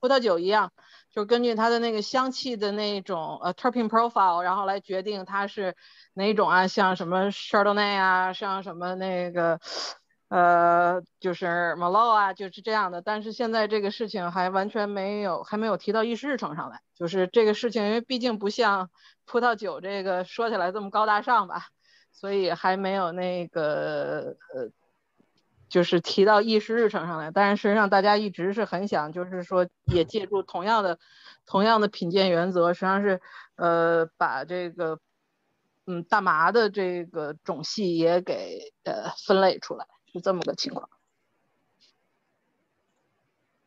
葡萄酒一样。就根据它的那个香气的那种呃 terpene profile，然后来决定它是哪种啊，像什么 chardonnay 啊，像什么那个呃就是 merlot 啊，就是这样的。但是现在这个事情还完全没有还没有提到议事日程上来，就是这个事情，因为毕竟不像葡萄酒这个说起来这么高大上吧，所以还没有那个呃，就是提到议事日程上来。但是实际上大家一直是很想，就是说也借助同样的同样的品鉴原则，实际上是呃把这个嗯大麻的这个种系也给呃分类出来，是这么个情况。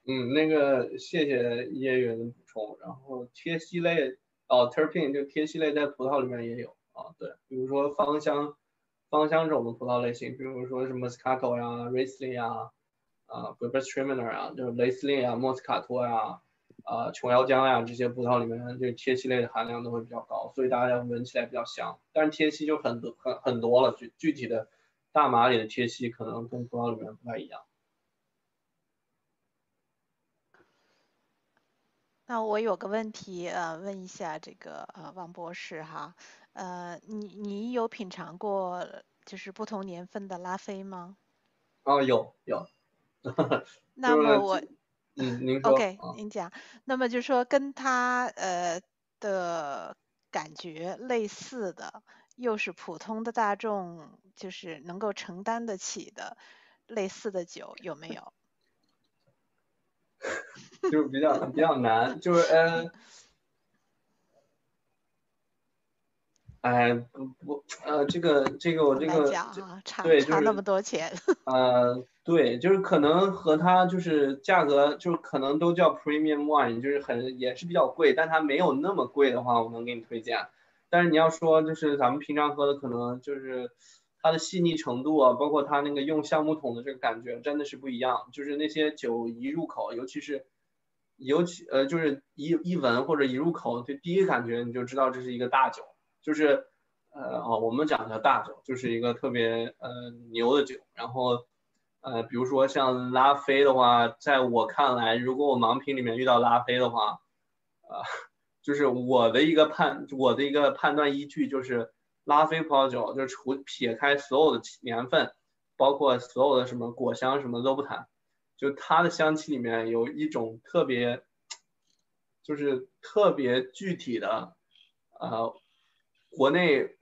嗯，那个谢谢叶员的补充。然后萜烯类哦，terpene 就萜烯类在葡萄里面也有。啊，对，比如说芳香芳香这种的葡萄类型，比如说什么 Moscato 呀、Riesling 呀、啊 g r a p e s t r i m e n e r 啊，就是雷司令呀、莫斯卡托呀、啊琼瑶浆呀这些葡萄里面，这萜烯类的含量都会比较高，所以大家闻起来比较香。但是萜烯就很多很很多了，具具体的大麻里的萜烯可能跟葡萄里面不太一样。那我有个问题，呃，问一下这个呃王博士哈。呃，你你有品尝过就是不同年份的拉菲吗？哦，有有。那么我，嗯，您说。OK，您讲。那么就是说跟它呃的感觉类似的，又是普通的大众就是能够承担得起的类似的酒有没有？就是比较比较难，就是嗯。哎，不不，呃，这个这个我这个对，差那么多钱。呃，对，就是可能和它就是价格，就是可能都叫 premium wine，就是很也是比较贵，但它没有那么贵的话，我能给你推荐。但是你要说就是咱们平常喝的，可能就是它的细腻程度啊，包括它那个用橡木桶的这个感觉，真的是不一样。就是那些酒一入口，尤其是尤其呃，就是一一闻或者一入口，就第一感觉你就知道这是一个大酒。就是，呃，我们讲的大酒，就是一个特别呃牛的酒。然后，呃，比如说像拉菲的话，在我看来，如果我盲品里面遇到拉菲的话，呃，就是我的一个判，我的一个判断依据就是拉菲葡萄酒，就是除撇开所有的年份，包括所有的什么果香什么都不谈，就它的香气里面有一种特别，就是特别具体的，呃。国内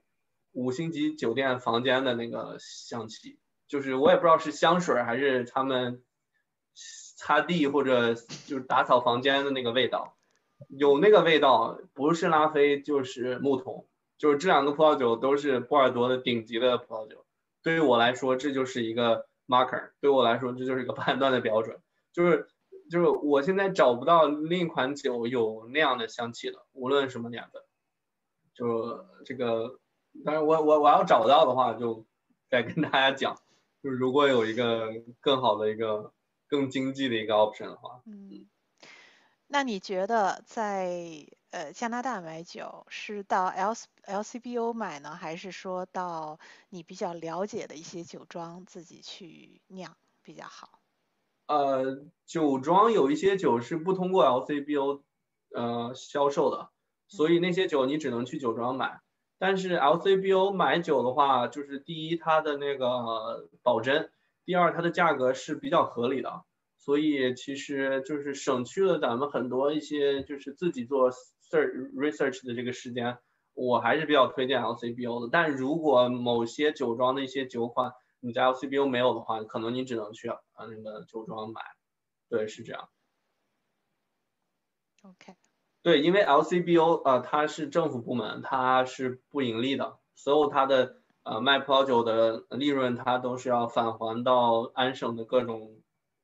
五星级酒店房间的那个香气，就是我也不知道是香水还是他们擦地或者就是打扫房间的那个味道，有那个味道，不是拉菲就是木桶，就是这两个葡萄酒都是波尔多的顶级的葡萄酒。对于我来说，这就是一个 marker，对我来说这就是一个判断的标准，就是就是我现在找不到另一款酒有那样的香气了，无论什么年份。就这个，但是我我我要找到的话，就再跟大家讲。就如果有一个更好的一个更经济的一个 option 的话，嗯，那你觉得在呃加拿大买酒是到 L L C B O 买呢，还是说到你比较了解的一些酒庄自己去酿比较好？呃，酒庄有一些酒是不通过 L C B O 呃销售的。所以那些酒你只能去酒庄买，但是 LCBO 买酒的话，就是第一它的那个保真，第二它的价格是比较合理的，所以其实就是省去了咱们很多一些就是自己做 search research 的这个时间，我还是比较推荐 LCBO 的。但如果某些酒庄的一些酒款你在 LCBO 没有的话，可能你只能去啊那个酒庄买，对，是这样。OK。对，因为 LCBO 呃它是政府部门，它是不盈利的，所有它的呃卖葡萄酒的利润，它都是要返还到安省的各种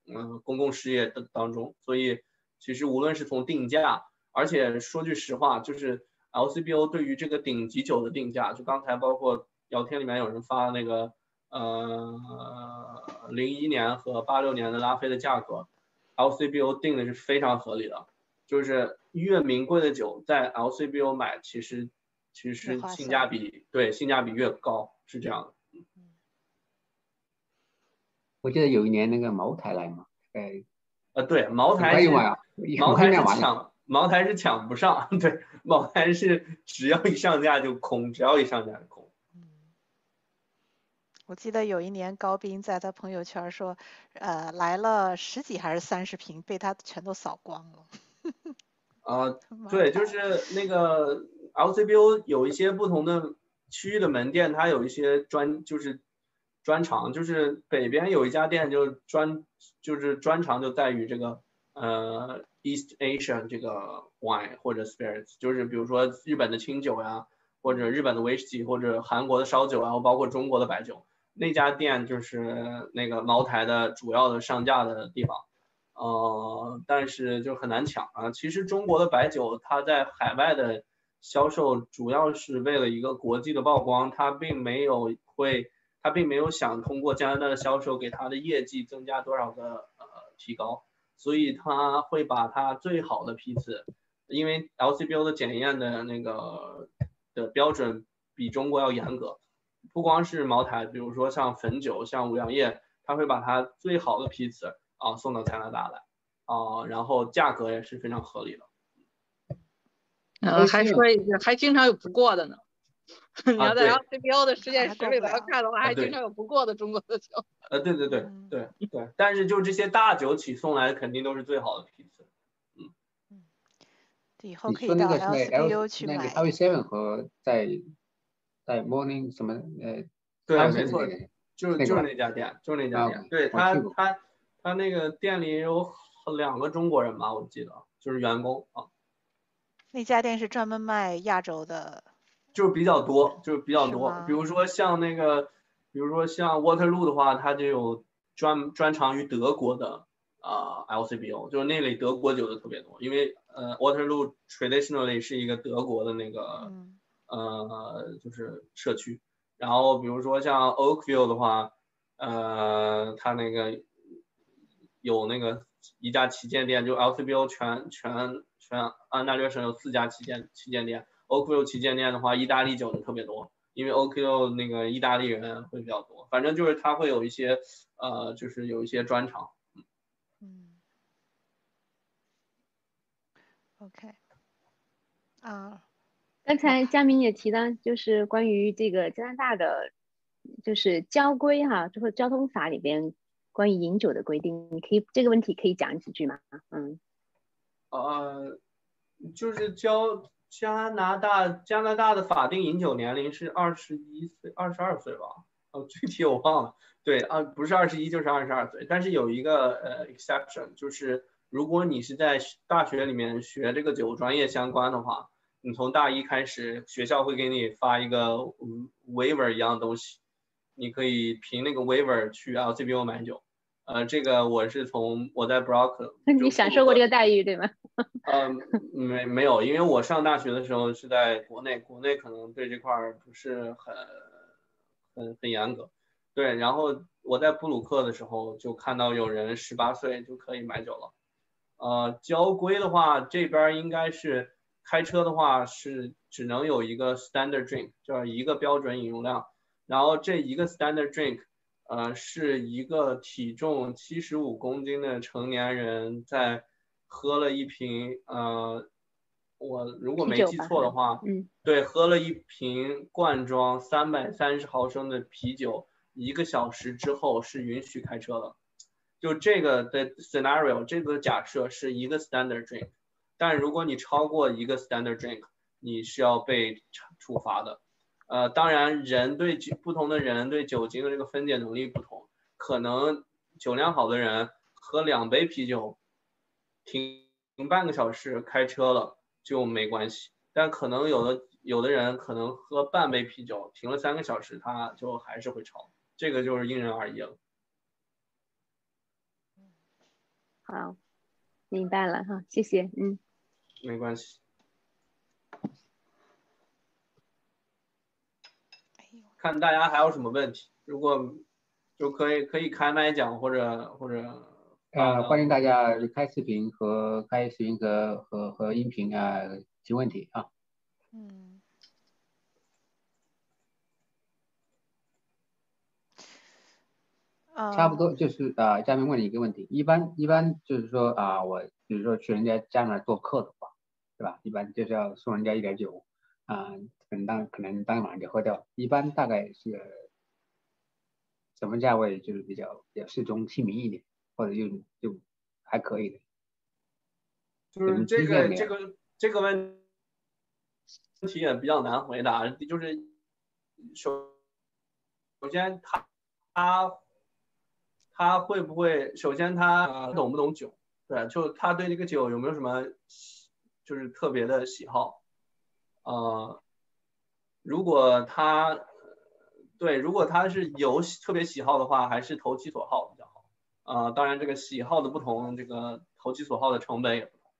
嗯公共事业的当中，所以其实无论是从定价，而且说句实话，就是 LCBO 对于这个顶级酒的定价，就刚才包括聊天里面有人发那个呃零一年和八六年的拉菲的价格，LCBO 定的是非常合理的。就是越名贵的酒，在 LCBO 买，其实其实性价比对性价比越高，是这样的。我记得有一年那个茅台来嘛，哎，呃对，茅台是茅台是抢茅台是抢不上，对，茅台是只要一上架就空，只要一上架就空。我记得有一年高斌在他朋友圈说，呃，来了十几还是三十瓶，被他全都扫光了。啊，对，就是那个 LCBO 有一些不同的区域的门店它有一些专就是专长，就是北边有一家店就专就是专长就在于这个呃 East Asia 这个 wine 或者 spirits，就是比如说日本的清酒呀，或者日本的威士忌，或者韩国的烧酒，然后包括中国的白酒。那家店就是那个茅台的主要的上架的地方，呃，但是就很难抢啊。其实中国的白酒它在海外的销售主要是为了一个国际的曝光，它并没有会，它并没有想通过加拿大的销售给它的业绩增加多少个呃提高，所以它会把它最好的批次，因为 LCBO 的检验的那个的标准比中国要严格。不光是茅台，比如说像汾酒、像五粮液，它会把它最好的批次啊送到加拿大来啊，然后价格也是非常合理的。嗯，还说一句，还经常有不过的呢。你要在 LCBO 的实验室里边看的话，还经常有不过的中国的酒。呃，对对对对对，但是就这些大酒企送来肯定都是最好的批次。嗯嗯，以后可以到 LCBO 去买。那个 L Seven 和在。在 Morning 什么呃，对，没错，就是就是那家店，就是那家店。对他他他那个店里有两个中国人吧，我记得就是员工啊。那家店是专门卖亚洲的。就是比较多，就是比较多。比如说像那个，比如说像 Waterloo 的话，它就有专专长于德国的啊 LCBO，就是那里德国酒的特别多，因为呃 Waterloo traditionally 是一个德国的那个。呃，就是社区，然后比如说像 Oakville 的话，呃，它那个有那个一家旗舰店，就 LCBO 全全全安大略省有四家旗舰旗舰店，Oakville 旗舰店的话，意大利酒就特别多，因为 Oakville 那个意大利人会比较多，反正就是他会有一些呃，就是有一些专场。嗯。OK。啊。刚才佳明也提到，就是关于这个加拿大的，就是交规哈，就是交通法里边关于饮酒的规定，你可以这个问题可以讲几句吗？嗯，呃，就是交加拿大加拿大的法定饮酒年龄是二十一岁、二十二岁吧？哦，具体我忘了。对啊，不是二十一就是二十二岁，但是有一个呃 exception，就是如果你是在大学里面学这个酒专业相关的话。你从大一开始，学校会给你发一个 waiver 一样东西，你可以凭那个 waiver 去 LCBO 买酒。呃，这个我是从我在 Brock，那你享受过这个待遇对吗？嗯，没没有，因为我上大学的时候是在国内，国内可能对这块儿不是很很很严格。对，然后我在布鲁克的时候就看到有人十八岁就可以买酒了。呃，交规的话，这边应该是。开车的话是只能有一个 standard drink，就是一个标准饮用量。然后这一个 standard drink，呃，是一个体重七十五公斤的成年人在喝了一瓶，呃，我如果没记错的话，嗯，对，喝了一瓶罐装三百三十毫升的啤酒，一个小时之后是允许开车的。就这个的 scenario，这个假设是一个 standard drink。但如果你超过一个 standard drink，你是要被处罚的。呃，当然，人对酒不同的人对酒精的这个分解能力不同，可能酒量好的人喝两杯啤酒，停半个小时开车了就没关系。但可能有的有的人可能喝半杯啤酒，停了三个小时，他就还是会超。这个就是因人而异了。好，明白了哈，谢谢，嗯。没关系，看大家还有什么问题，如果就可以可以开麦讲或者或者呃欢迎大家开视频和开视频和和和音频啊提问题啊。嗯。差不多就是啊，嘉宾问你一个问题，一般一般就是说啊，我比如说去人家家里面做客的话。对吧？一般就是要送人家一点酒，啊，可能当可能当晚就喝掉。一般大概是什么价位？就是比较比较适中、亲民一点，或者就就还可以的。就是这个这个这个问题也比较难回答，就是首首先他他他会不会首先他懂不懂酒？对，就他对这个酒有没有什么就是特别的喜好？呃，如果他对，如果他是有特别喜好的话，还是投其所好比较好。呃，当然这个喜好的不同，这个投其所好的成本也不同。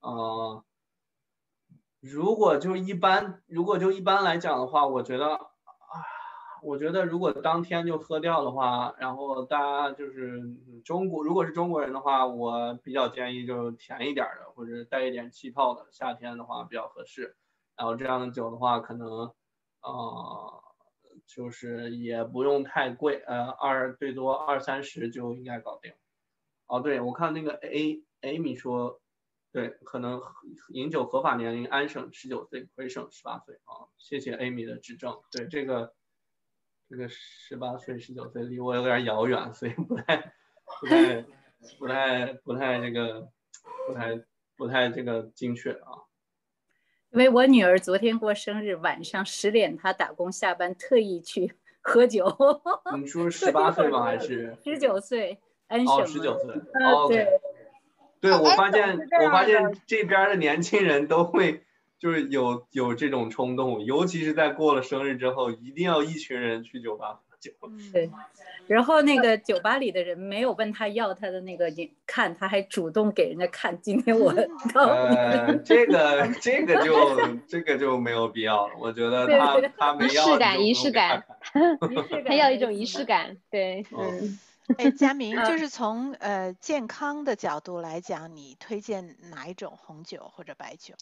呃，如果就一般，如果就一般来讲的话，我觉得啊，我觉得如果当天就喝掉的话，然后大家就是中国，如果是中国人的话，我比较建议就甜一点的，或者带一点气泡的，夏天的话比较合适。然后这样的酒的话，可能呃。就是也不用太贵，呃，二最多二三十就应该搞定。哦，对，我看那个 A Amy 说，对，可能饮酒合法年龄安省十九岁，魁省十八岁啊。谢谢 Amy 的指正。对，这个这个十八岁十九岁离我有点遥远，所以不太不太不太不太这个不太不太这个精确啊。因为我女儿昨天过生日，晚上十点她打工下班，特意去 喝酒。你说十八岁吗？还是十九岁？哦，十九岁。哦，对。对，我发现我发现这边的年轻人都会就是有有这种冲动，尤其是在过了生日之后，一定要一群人去酒吧。对，然后那个酒吧里的人没有问他要他的那个你看，他还主动给人家看。今天我 呃，这个这个就这个就没有必要了。我觉得他他没要 仪式感，仪式感，他要一种仪式感。对，嗯。哎，佳明，就是从呃健康的角度来讲，你推荐哪一种红酒或者白酒？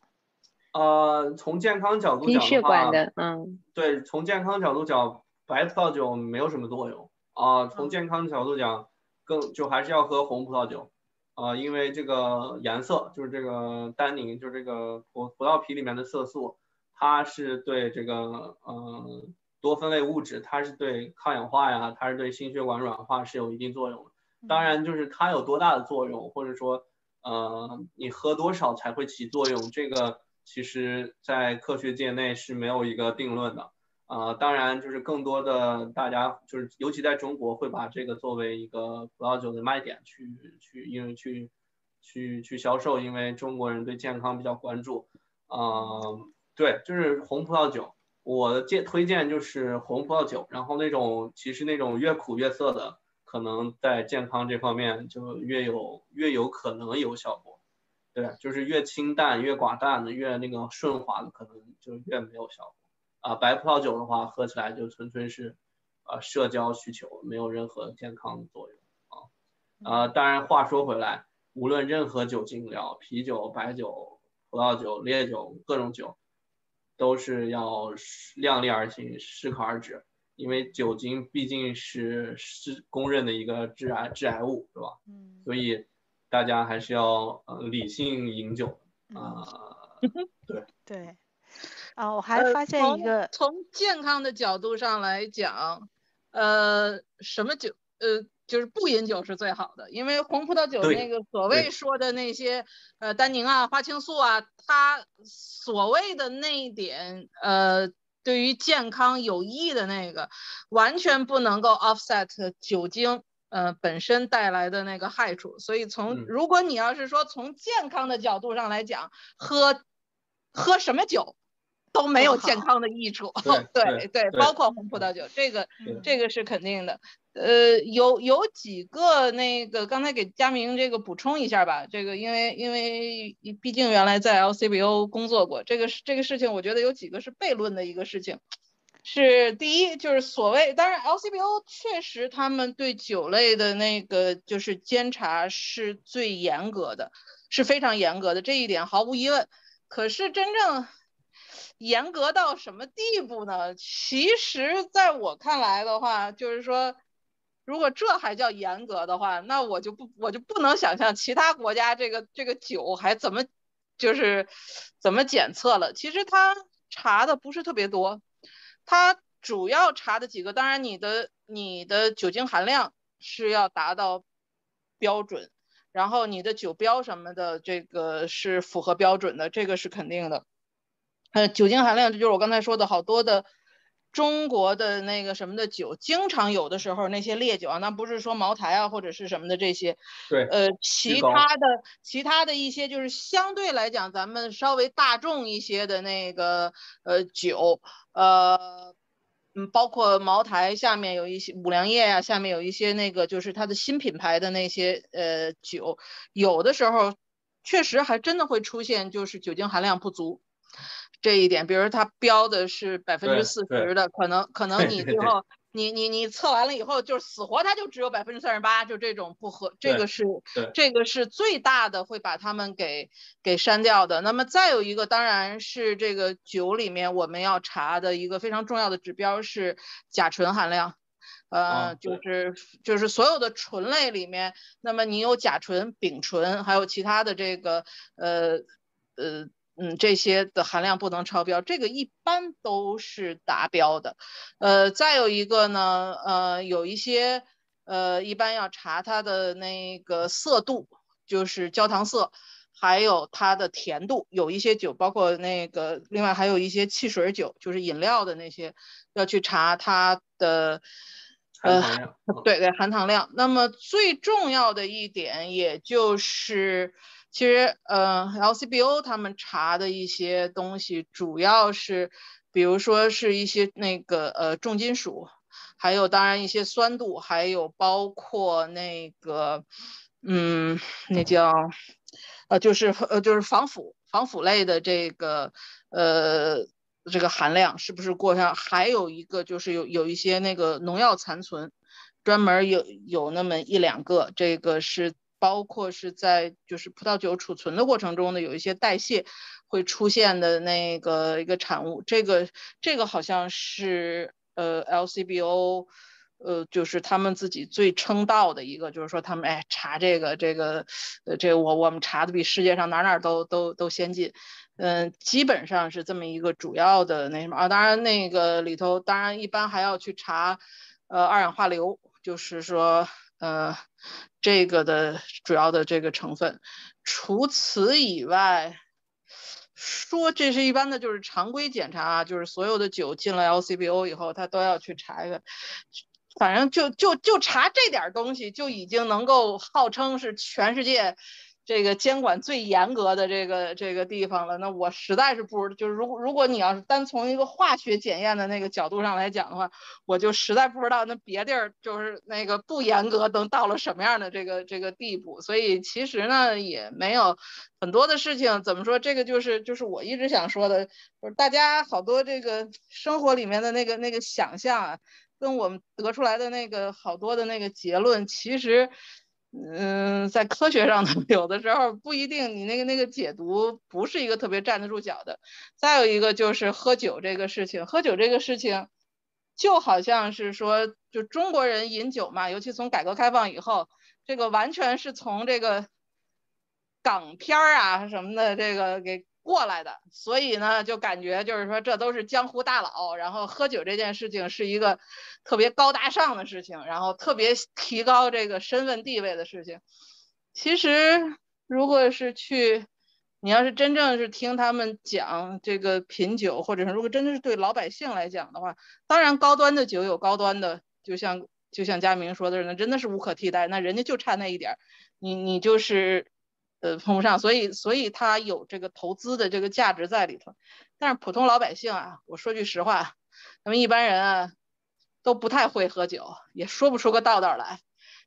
呃，从健康角度讲血管的，嗯，对，从健康角度讲。白葡萄酒没有什么作用啊，从健康角度讲，更就还是要喝红葡萄酒啊，因为这个颜色就是这个单宁，就是这个葡葡萄皮里面的色素，它是对这个呃多酚类物质，它是对抗氧化呀，它是对心血管软化是有一定作用的。当然，就是它有多大的作用，或者说呃你喝多少才会起作用，这个其实在科学界内是没有一个定论的。啊，当然就是更多的大家就是，尤其在中国会把这个作为一个葡萄酒的卖点去去，因为去去去销售，因为中国人对健康比较关注。嗯，对，就是红葡萄酒，我的荐推荐就是红葡萄酒，然后那种其实那种越苦越涩的，可能在健康这方面就越有越有可能有效果。对，就是越清淡越寡淡的，越那个顺滑的，可能就越没有效果。啊，白葡萄酒的话，喝起来就纯粹是，呃，社交需求，没有任何健康的作用啊。呃，当然话说回来，无论任何酒精饮料，啤酒、白酒、葡萄酒、烈酒，各种酒，都是要量力而行，适可而止，因为酒精毕竟是是公认的一个致癌致癌物，是吧？嗯。所以大家还是要呃理性饮酒啊。对对。啊，我还发现一个，从健康的角度上来讲，呃，什么酒，呃，就是不饮酒是最好的，因为红葡萄酒那个所谓说的那些，呃，单宁啊、花青素啊，它所谓的那一点，呃，对于健康有益的那个，完全不能够 offset 酒精，呃，本身带来的那个害处。所以从如果你要是说从健康的角度上来讲，喝喝什么酒？都没有健 康的益处，对对，包括红葡萄酒，这个这个是肯定的。呃，有有几个那个，刚才给佳明这个补充一下吧。这个因为因为毕竟原来在 LCBO 工作过，这个这个事情我觉得有几个是悖论的一个事情。是第一，就是所谓，当然 LCBO 确实他们对酒类的那个就是监察是最严格的，是非常严格的，这一点毫无疑问。可是真正严格到什么地步呢？其实，在我看来的话，就是说，如果这还叫严格的话，那我就不，我就不能想象其他国家这个这个酒还怎么，就是怎么检测了。其实他查的不是特别多，他主要查的几个，当然你的你的酒精含量是要达到标准，然后你的酒标什么的，这个是符合标准的，这个是肯定的。呃，酒精含量，这就是我刚才说的好多的中国的那个什么的酒，经常有的时候那些烈酒啊，那不是说茅台啊或者是什么的这些，对，呃，其他的其他的一些就是相对来讲咱们稍微大众一些的那个呃酒，呃，嗯，包括茅台下面有一些五粮液啊，下面有一些那个就是它的新品牌的那些呃酒，有的时候确实还真的会出现就是酒精含量不足。这一点，比如它标的是百分之四十的，可能可 能你最后你你你测完了以后，就死活它就只有百分之三十八，就这种不合，这个是这个是最大的会把他们给给删掉的。那么再有一个，当然是这个酒里面我们要查的一个非常重要的指标是甲醇含量，呃，就是就是所有的醇类里面，那么你有甲醇、丙醇，还有其他的这个呃呃。嗯，这些的含量不能超标，这个一般都是达标的。呃，再有一个呢，呃，有一些呃，一般要查它的那个色度，就是焦糖色，还有它的甜度。有一些酒，包括那个，另外还有一些汽水酒，就是饮料的那些，要去查它的呃，对对，含糖量。那么最重要的一点，也就是。其实，呃，LCBO 他们查的一些东西，主要是，比如说是一些那个呃重金属，还有当然一些酸度，还有包括那个，嗯，那叫，呃，就是呃就是防腐防腐类的这个呃这个含量是不是过上？还有一个就是有有一些那个农药残存，专门有有那么一两个，这个是。包括是在就是葡萄酒储存的过程中呢，有一些代谢会出现的那个一个产物，这个这个好像是呃 LCBO，呃就是他们自己最称道的一个，就是说他们哎查这个这个呃这我我们查的比世界上哪哪都都都先进，嗯基本上是这么一个主要的那什么啊，当然那个里头当然一般还要去查呃二氧化硫，就是说。呃，这个的主要的这个成分，除此以外，说这是一般的，就是常规检查啊，就是所有的酒进了 LCBO 以后，他都要去查一个，反正就就就查这点东西，就已经能够号称是全世界。这个监管最严格的这个这个地方了，那我实在是不知，就是如果如果你要是单从一个化学检验的那个角度上来讲的话，我就实在不知道那别地儿就是那个不严格能到了什么样的这个这个地步。所以其实呢也没有很多的事情，怎么说？这个就是就是我一直想说的，就是大家好多这个生活里面的那个那个想象啊，跟我们得出来的那个好多的那个结论，其实。嗯，在科学上 呢，有的时候不一定，你那个那个解读不是一个特别站得住脚的。再有一个就是喝酒这个事情，喝酒这个事情，就好像是说，就中国人饮酒嘛，尤其从改革开放以后，这个完全是从这个港片儿啊什么的这个给。过来的，所以呢，就感觉就是说，这都是江湖大佬，然后喝酒这件事情是一个特别高大上的事情，然后特别提高这个身份地位的事情。其实，如果是去，你要是真正是听他们讲这个品酒，或者是如果真的是对老百姓来讲的话，当然高端的酒有高端的，就像就像佳明说的，那真的是无可替代，那人家就差那一点儿，你你就是。呃，碰不上，所以所以它有这个投资的这个价值在里头。但是普通老百姓啊，我说句实话，咱们一般人啊都不太会喝酒，也说不出个道道来。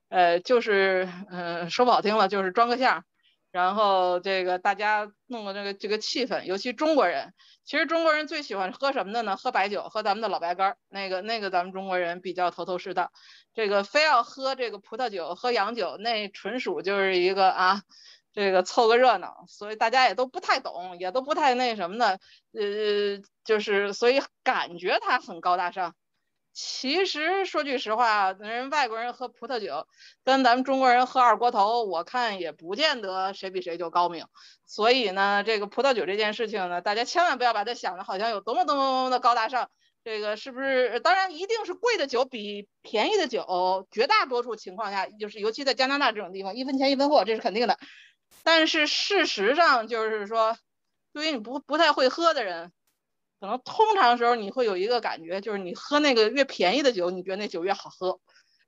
呃，就是嗯，说不好听了，就是装个相，然后这个大家弄个这个这个气氛，尤其中国人，其实中国人最喜欢喝什么的呢？喝白酒，喝咱们的老白干儿。那个那个咱们中国人比较头头是道，这个非要喝这个葡萄酒、喝洋酒，那纯属就是一个啊。这个凑个热闹，所以大家也都不太懂，也都不太那什么的，呃，就是所以感觉他很高大上。其实说句实话，人外国人喝葡萄酒，跟咱们中国人喝二锅头，我看也不见得谁比谁就高明。所以呢，这个葡萄酒这件事情呢，大家千万不要把它想的好像有多么多么的高大上。这个是不是？当然，一定是贵的酒比便宜的酒，绝大多数情况下，就是尤其在加拿大这种地方，一分钱一分货，这是肯定的。但是事实上就是说，对于你不不太会喝的人，可能通常时候你会有一个感觉，就是你喝那个越便宜的酒，你觉得那酒越好喝。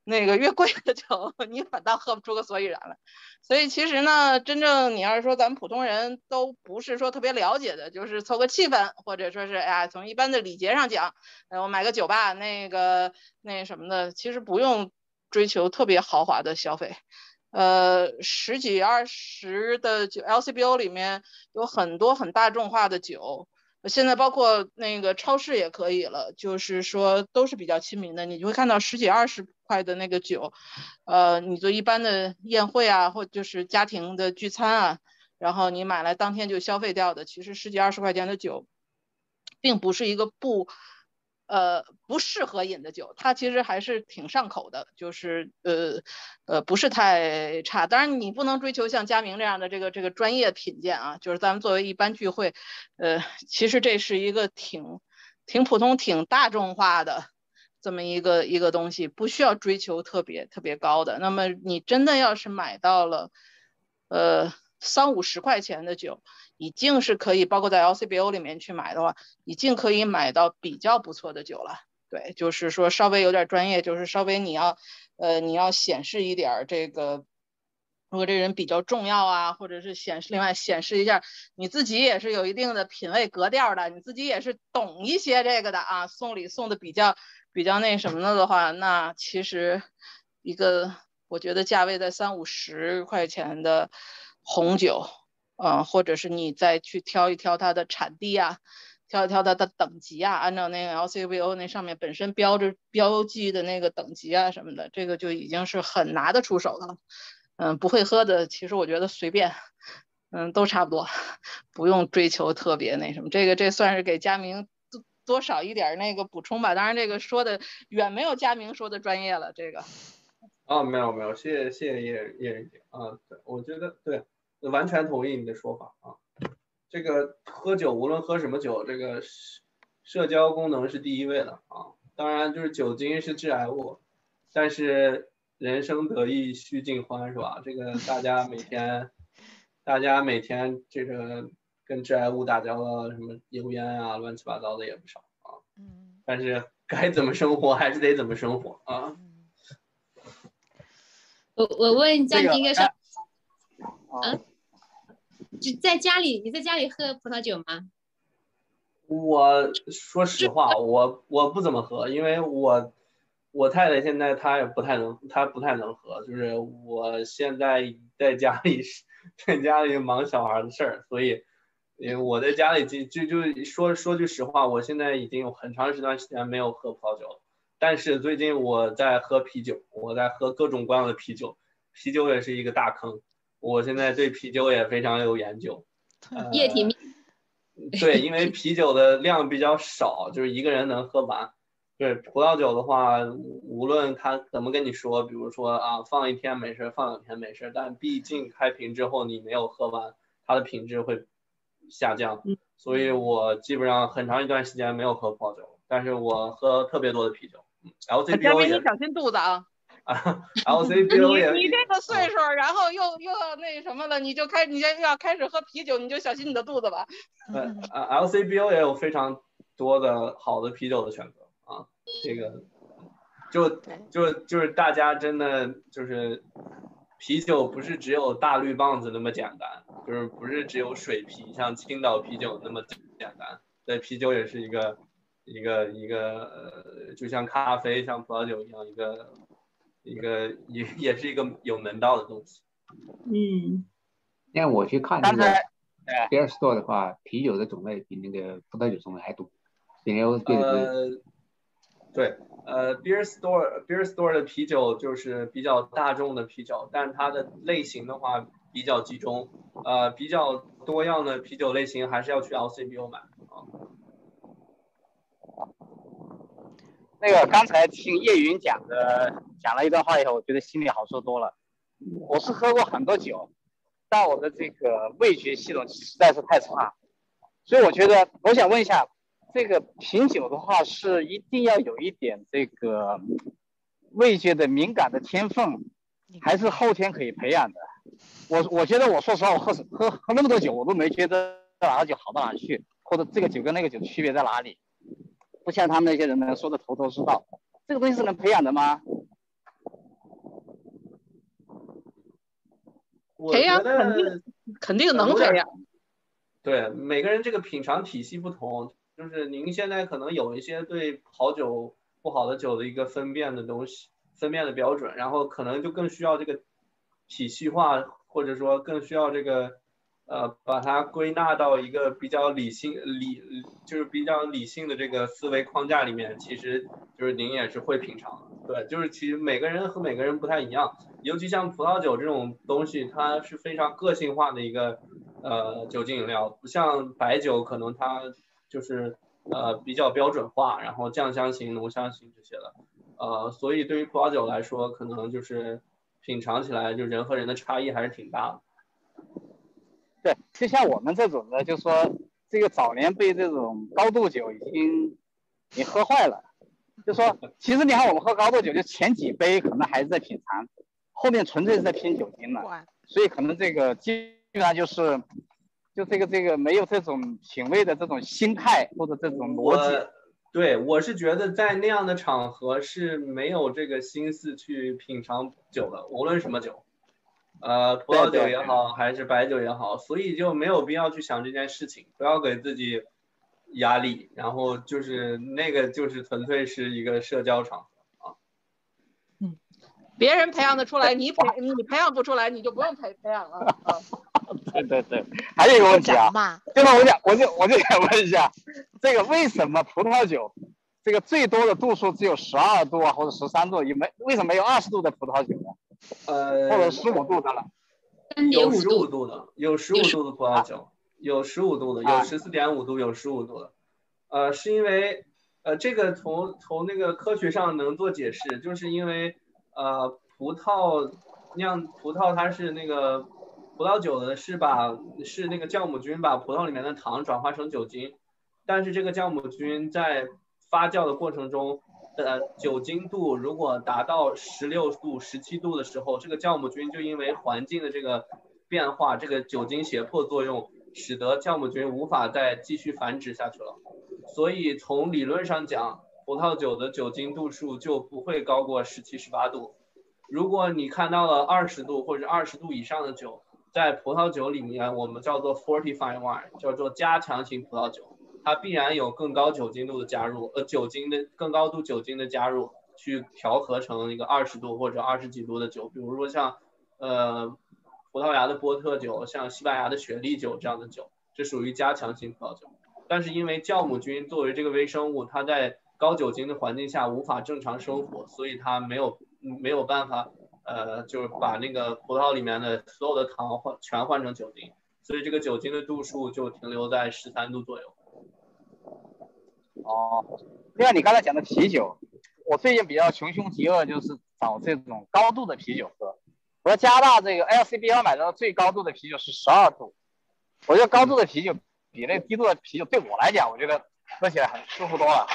那个越贵的酒，你反倒喝不出个所以然来。所以其实呢，真正你要是说咱们普通人都不是说特别了解的，就是凑个气氛，或者说是哎呀，从一般的礼节上讲，哎，我买个酒吧，那个那什么的，其实不用追求特别豪华的消费。呃，十几二十的酒，LCBO 里面有很多很大众化的酒。现在包括那个超市也可以了，就是说都是比较亲民的，你就会看到十几二十块的那个酒，呃，你做一般的宴会啊，或就是家庭的聚餐啊，然后你买来当天就消费掉的，其实十几二十块钱的酒，并不是一个不。呃，不适合饮的酒，它其实还是挺上口的，就是呃呃不是太差。当然你不能追求像佳明这样的这个这个专业品鉴啊，就是咱们作为一般聚会，呃，其实这是一个挺挺普通、挺大众化的这么一个一个东西，不需要追求特别特别高的。那么你真的要是买到了，呃三五十块钱的酒。已经是可以，包括在 LCBO 里面去买的话，已经可以买到比较不错的酒了。对，就是说稍微有点专业，就是稍微你要，呃，你要显示一点这个，如果这人比较重要啊，或者是显示另外显示一下你自己也是有一定的品味格调的，你自己也是懂一些这个的啊，送礼送的比较比较那什么的的话，那其实一个我觉得价位在三五十块钱的红酒。嗯，或者是你再去挑一挑它的产地啊，挑一挑它的等级啊，按照那个 LCBO 那上面本身标着标记的那个等级啊什么的，这个就已经是很拿得出手的了。嗯，不会喝的，其实我觉得随便，嗯，都差不多，不用追求特别那什么。这个这算是给佳明多多少一点那个补充吧。当然，这个说的远没有佳明说的专业了。这个。哦，没有没有，谢谢谢谢叶叶人姐啊，对，我觉得对。完全同意你的说法啊，这个喝酒无论喝什么酒，这个社交功能是第一位的啊。当然就是酒精是致癌物，但是人生得意须尽欢是吧？这个大家每天，大家每天这个跟致癌物打交道，什么油烟啊，乱七八糟的也不少啊。嗯。但是该怎么生活还是得怎么生活啊。我我问嘉宾一个事儿，嗯。就在家里，你在家里喝葡萄酒吗？我说实话，我我不怎么喝，因为我我太太现在她也不太能，她不太能喝，就是我现在在家里 在家里忙小孩的事儿，所以，因为我在家里就就就说说句实话，我现在已经有很长时段时间没有喝葡萄酒了，但是最近我在喝啤酒，我在喝各种各样的啤酒，啤酒也是一个大坑。我现在对啤酒也非常有研究，液体对，因为啤酒的量比较少，就是一个人能喝完。对葡萄酒的话，无论他怎么跟你说，比如说啊，放一天没事，放两天没事，但毕竟开瓶之后你没有喝完，它的品质会下降。所以我基本上很长一段时间没有喝葡萄酒，但是我喝特别多的啤酒。LCBO 也。你小心肚子啊。LCBO 也，你这个岁数，然后又又要那什么了，你就开，你先要开始喝啤酒，你就小心你的肚子吧。对 啊，LCBO 也有非常多的好的啤酒的选择啊，这个就就就是大家真的就是啤酒不是只有大绿棒子那么简单，就是不是只有水啤，像青岛啤酒那么简单。对，啤酒也是一个一个一个呃，就像咖啡、像葡萄酒一样一个。一个也也是一个有门道的东西。嗯，因为我去看那个 beer store 的话，啤酒的种类比那个葡萄酒种类还多。呃，对，呃，beer store beer store 的啤酒就是比较大众的啤酒，但它的类型的话比较集中。呃，比较多样的啤酒类型还是要去 LCBO 买啊。那个刚才听叶云讲的讲了一段话以后，我觉得心里好受多了。我是喝过很多酒，但我的这个味觉系统实在是太差，所以我觉得我想问一下，这个品酒的话是一定要有一点这个味觉的敏感的天分，还是后天可以培养的？我我觉得我说实话，我喝喝喝那么多酒，我都没觉得哪个酒好到哪去。或者这个酒跟那个酒区别在哪里，不像他们那些人呢说的头头是道。这个东西是能培养的吗？培养我觉得肯定肯定能培养。对，每个人这个品尝体系不同，就是您现在可能有一些对好酒、不好的酒的一个分辨的东西、分辨的标准，然后可能就更需要这个体系化，或者说更需要这个呃把它归纳到一个比较理性、理就是比较理性的这个思维框架里面。其实就是您也是会品尝，对，就是其实每个人和每个人不太一样，尤其像葡萄酒这种东西，它是非常个性化的一个。呃，酒精饮料不像白酒，可能它就是呃比较标准化，然后酱香型、浓香型这些的，呃，所以对于葡萄酒来说，可能就是品尝起来就人和人的差异还是挺大的。对，就像我们这种的，就说这个早年被这种高度酒已经你喝坏了，就说其实你看我们喝高度酒，就前几杯可能还是在品尝，后面纯粹是在拼酒精了，所以可能这个基本上就是就这个这个没有这种品味的这种心态或者这种逻辑。对我是觉得在那样的场合是没有这个心思去品尝酒的，无论什么酒，呃，葡萄酒也好还是白酒也好，所以就没有必要去想这件事情，不要给自己压力，然后就是那个就是纯粹是一个社交场合啊。别人培养的出来，你培你培养不出来，你就不用培培养了。啊对对对，还有一个问题啊，对吧？我想我就我就想问一下，这个为什么葡萄酒这个最多的度数只有十二度啊，或者十三度，也没为什么没有二十度的葡萄酒呢？呃，或者十五度的了？有十五度的，有十五度的葡萄酒，有十五度的，有十四点五度，有十五度的。呃，是因为呃这个从从那个科学上能做解释，就是因为呃葡萄酿葡萄它是那个葡萄酒的是把是那个酵母菌把葡萄里面的糖转化成酒精，但是这个酵母菌在发酵的过程中呃酒精度如果达到十六度、十七度的时候，这个酵母菌就因为环境的这个变化，这个酒精胁迫作用，使得酵母菌无法再继续繁殖下去了。所以从理论上讲，葡萄酒的酒精度数就不会高过十七、十八度。如果你看到了二十度或者二十度以上的酒，在葡萄酒里面我们叫做 fortified wine，叫做加强型葡萄酒，它必然有更高酒精度的加入，呃，酒精的更高度酒精的加入，去调和成一个二十度或者二十几度的酒，比如说像呃葡萄牙的波特酒，像西班牙的雪莉酒这样的酒，这属于加强型葡萄酒。但是因为酵母菌作为这个微生物，它在高酒精的环境下无法正常生活，所以它没有没有办法，呃，就是把那个葡萄里面的所有的糖换全换成酒精，所以这个酒精的度数就停留在十三度左右。哦，另外你刚才讲的啤酒，我最近比较穷凶极恶，就是找这种高度的啤酒喝。我在加拿大这个 LCBO 买到最高度的啤酒是十二度，我觉得高度的啤酒比那低度的啤酒对我来讲，我觉得喝起来很舒服多了。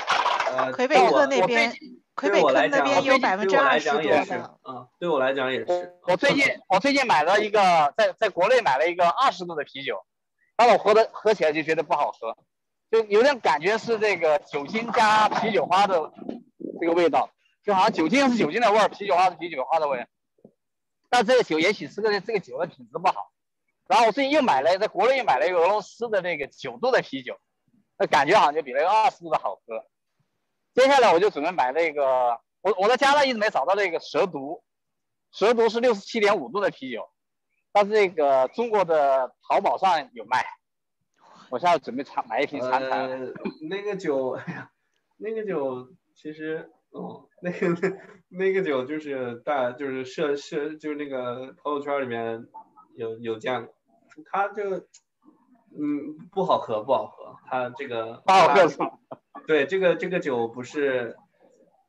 呃，魁北克那边，魁北克那边有百分之二十多的。嗯，对我来讲也是。我最近我最近买了一个，在在国内买了一个二十度的啤酒，但我喝的喝起来就觉得不好喝，就有点感觉是这个酒精加啤酒花的这个味道，就好像酒精是酒精的味儿，啤酒花是啤酒花的味儿。但这个酒也许是个这个酒的品质不好。然后我最近又买了，在国内又买了一个俄罗斯的那个九度的啤酒，那感觉好像就比那个二十度的好喝。接下来我就准备买那个，我我在加拿大一直没找到那个蛇毒，蛇毒是六十七点五度的啤酒，但是这个中国的淘宝上有卖，我现在准备尝买一瓶尝尝。呃，那个酒，哎呀，那个酒其实，哦，那个 那个酒就是大就是社社就是那个朋友圈里面有有见过，它就嗯不好喝不好喝，它这个不好喝？对，这个这个酒不是，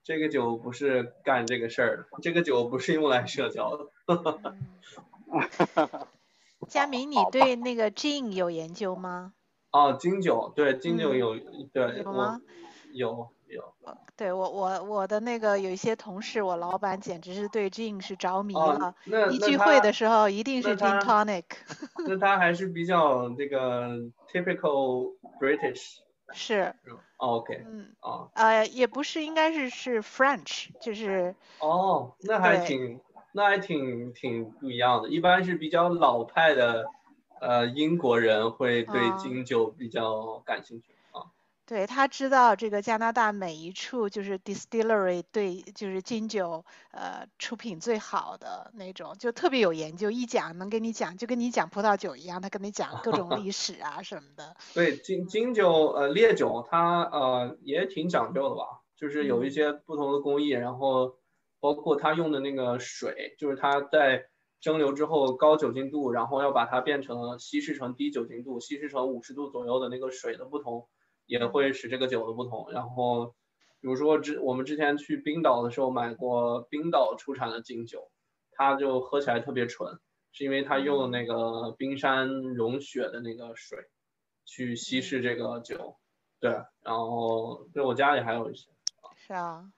这个酒不是干这个事儿的，这个酒不是用来社交的。佳明，你对那个 gin 有研究吗？哦，金酒，对，金酒有，对，有吗？有有。对我我我的那个有一些同事，我老板简直是对 gin 是着迷哦了，那一聚会的时候一定是那 gin 他 tonic。那他还是比较这个 typical British。是，哦 OK，嗯，哦呃，也不是，应该是是 French，就是哦，那还挺那还挺挺不一样的。一般是比较老派的，呃，英国人会对啊金酒比较感兴趣啊。对他知道这个加拿大每一处就是 distillery 对就是金酒呃出品最好的那种，就特别有研究，一讲能跟你讲，就跟你讲葡萄酒一样，他跟你讲各种历史啊什么的。对金金酒呃烈酒它呃也挺讲究的吧，就是有一嗯些不同的工艺，然后包括他用的那个水，就是他在蒸馏之后高酒精度，然后要把它变成稀释成低酒精度，稀释成五十度左右的那个水的不同，也会使这个酒的不同。然后比如说之我们之前去冰岛的时候买过冰岛出产的金酒，它就喝起来特别纯，是因为它用那个冰山融雪的那个水。去稀释这个酒，对，然后对我家里还有一些，是啊，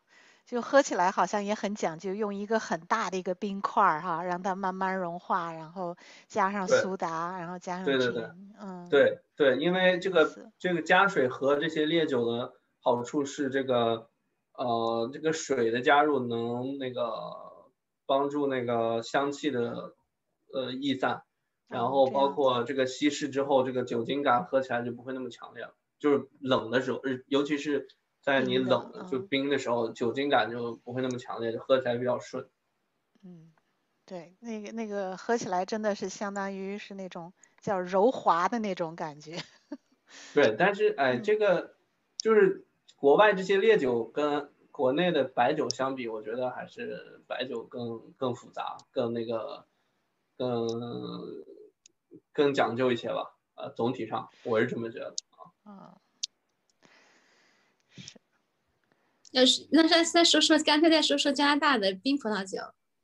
就喝起来好像也很讲究，用一个很大的一个冰块儿哈，让它慢慢融化，然后加上苏打，然后加上对对对嗯，对对，因为这个这个加水和这些烈酒的好处是这个，呃，这个水的加入能那个帮助那个香气的呃逸散，然哦后包括这个稀释之后，这个酒精感喝起来就不会那么强烈了，就是冷的时候，日尤其是在你冷就嗯冰的时候，酒精感就不会那么强烈，就喝起来比较顺。嗯，对，那个那个喝起来真的是相当于是那种叫柔滑的那种感觉。对，但是哎，嗯这个就是国外这些烈酒跟国内的白酒相比，我觉得还是白酒更更复杂，更那个更更讲究一些吧。呃，总体上我是这么觉得。嗯，要是那再再说说，干脆再说说加拿大的冰葡萄酒。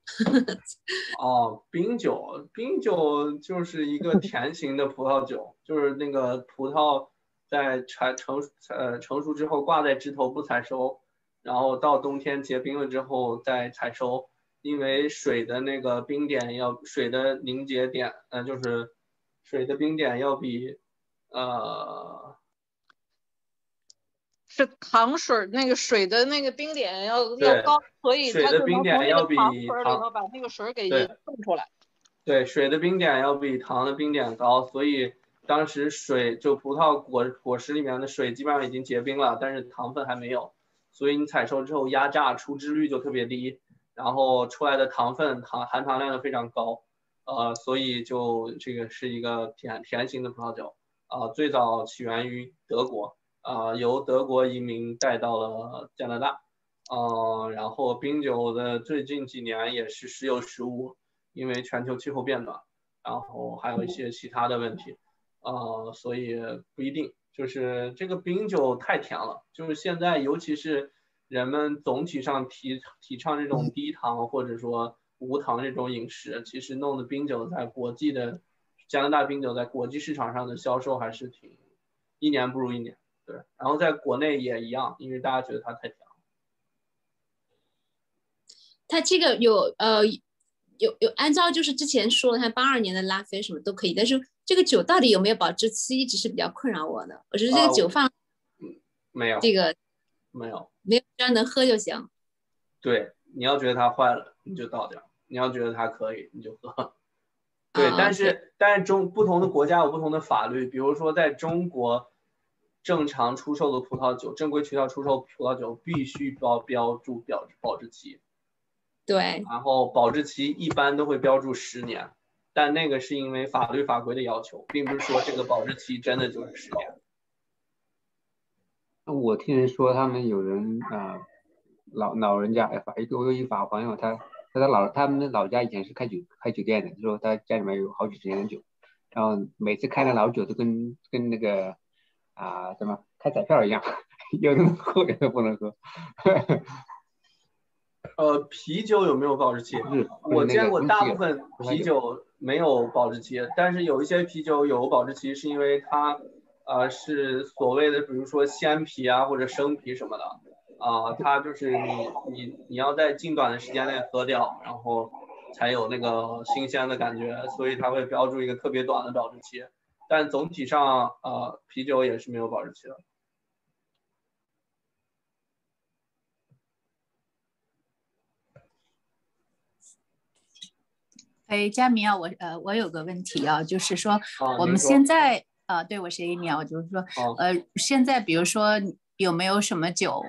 哦，冰酒，冰酒就是一个甜型的葡萄酒，就是那个葡萄在成成呃成熟之后挂在枝头不采收，然后到冬天结冰了之后再采收，因为水的那个冰点要水的凝结点，呃，就是水的冰点要比呃是糖水儿那个水的那个冰点要要高，所以水的冰它就能点要比从那个糖水儿里头把那个水儿给冻出来。对，水的冰点要比糖的冰点高，所以当时水就葡萄果果实里面的水基本上已经结冰了，但是糖分还没有，所以你采收之后压榨出汁率就特别低，然后出来的糖分糖含糖量就非常高，呃，所以就这个是一个甜甜型的葡萄酒，啊、最早起源于德国，啊、由德国移民带到了加拿大，呃，然后冰酒的最近几年也是时有时无。因为全球气候变暖，然后还有一些其他的问题，呃，所以不一定。就是这个冰酒太甜了，就是现在尤其是人们总体上提提倡这种低糖或者说无糖这种饮食，其实弄的冰酒在国际的加拿大冰酒在国际市场上的销售还是挺一年不如一年。对，然后在国内也一样，因为大家觉得它太甜了。它这个有呃有有按照就是之前说的，像八二年的拉菲什么都可以，但是这个酒到底有没有保质期，一直是比较困扰我的。我觉得这啊个酒放没有，这个没有。没有只要能喝就行。对，你要觉得它坏了，你就倒掉；你要觉得它可以，你就喝。对，啊但是但是中不同的国家有不同的法律，比如说在中国，正常出售的葡萄酒，正规渠道出售葡萄酒必须标标注表保质期，对，然后保质期一般都会标注十年，但那个是因为法律法规的要求，并不是说这个保质期真的就是十年。我听人说他们有人啊、呃老老人家，哎法一个我有一法朋友，他他他老他们的老家以前是开酒开酒店的，就说他家里面有好几十年的酒，然后每次开的老酒都跟跟那个啊、什么开彩票一样，有的能喝，有的不能喝。呃，啤酒有没有保质期？是我见过大部分分啤酒没有保质期，但是有一些啤酒有保质期，是因为它呃是所谓的，比如说鲜啤啊或者生啤什么的，啊，它就是你你你要在近短的时间内喝掉，然后才有那个新鲜的感觉，所以它会标注一个特别短的保质期。但总体上，呃，啤酒也是没有保质期的。哎，佳明啊，我呃，我有个问题啊，就是说我们现在啊，对我是 Amy 啊，我就是说好呃，现在比如说有没有什么酒，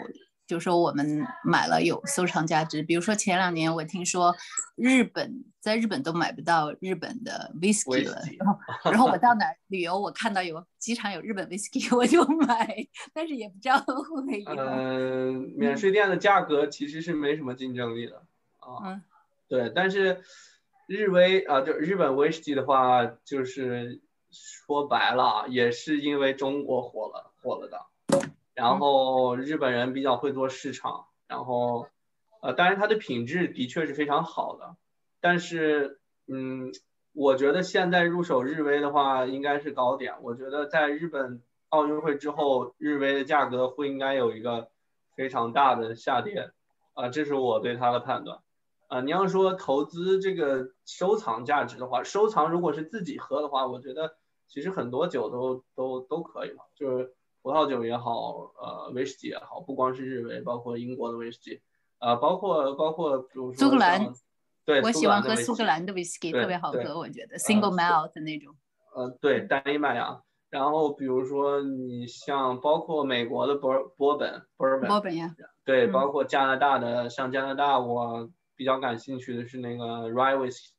就说我们买了有收藏价值？比如说前两年我听说日本在日本都买不到日本的 whisky 了，Whisky 然后 然后我到哪儿旅游，我看到有机场有日本 whisky，我就买，但是也不知道会不会有。嗯，免税店的价格其实是没什么竞争力的啊。嗯对，但是日威啊，就日本威士忌的话，就是说白了啊，也是因为中国火了火了的。然后日本人比较会做市场，然后呃，当然它的品质的确是非常好的，但是嗯，我觉得现在入手日威的话应该是高点。我觉得在日本奥运会之后，日威的价格会应该有一个非常大的下跌，啊、这是我对它的判断。啊、你要说投资这个收藏价值的话，收藏如果是自己喝的话，我觉得其实很多酒都都都可以了，就是葡萄酒也好，呃，威士忌也好，不光是日威，包括英国的威士忌，啊，包括包括比如说苏格兰，对，我喜欢喝苏格兰的威士忌特别好喝，我觉得 single malt 的那种。呃，对，单一麦芽。然后比如说你像包括美国的波波本 bourbon，波本呀，对，嗯包括加拿大的，像加拿大我比较感兴趣的是那个 rye whisky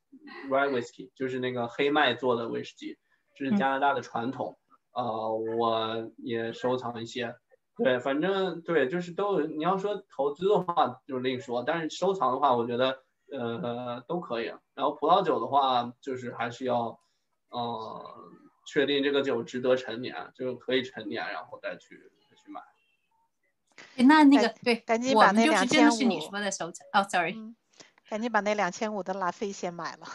rye whisky，就是那个黑麦做的威士忌，这是嗯加拿大的传统。呃，我也收藏一些。对，反正对，就是都有。你要说投资的话就另说，但是收藏的话，我觉得呃都可以。然后葡萄酒的话，就是还是要呃确定这个酒值得陈年，就可以陈年，然后再去再去买。那那个对，赶紧把那就是真的是你说的收藏。哦，sorry，嗯，赶紧把那两千五的拉菲先买了，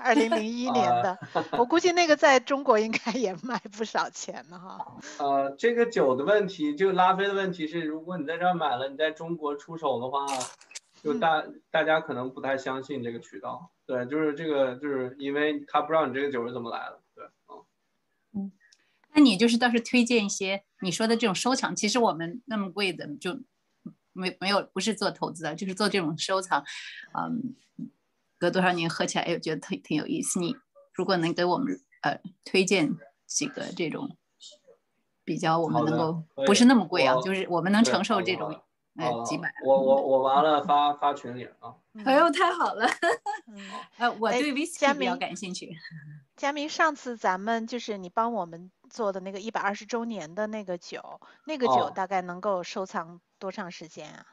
二零零一啊年的，我估计那个在中国应该也卖不少钱呢哈。呃，这个酒的问题，就拉菲的问题是，如果你在这儿买了，你在中国出手的话，就嗯大大家可能不太相信这个渠道。对，就是这个，就是因为他不知道你这个酒是怎么来的。对，嗯嗯，那你就是倒是推荐一些你说的这种收藏，其实我们那么贵的就没没有不是做投资的，就是做这种收藏，嗯，隔多少年喝起来，哎，我觉得挺挺有意思。你如果能给我们呃推荐几个这种比较我们能够不是那么贵啊，就是我们能承受这种呃几百。我我我完了发发群里啊。哎呦，太好了！嗯，呃，我哎对佳 whisky 比较感兴趣。佳明，上次咱们就是你帮我们做的那个一百二十周年的那个酒，那个酒哦大概能够收藏多长时间啊？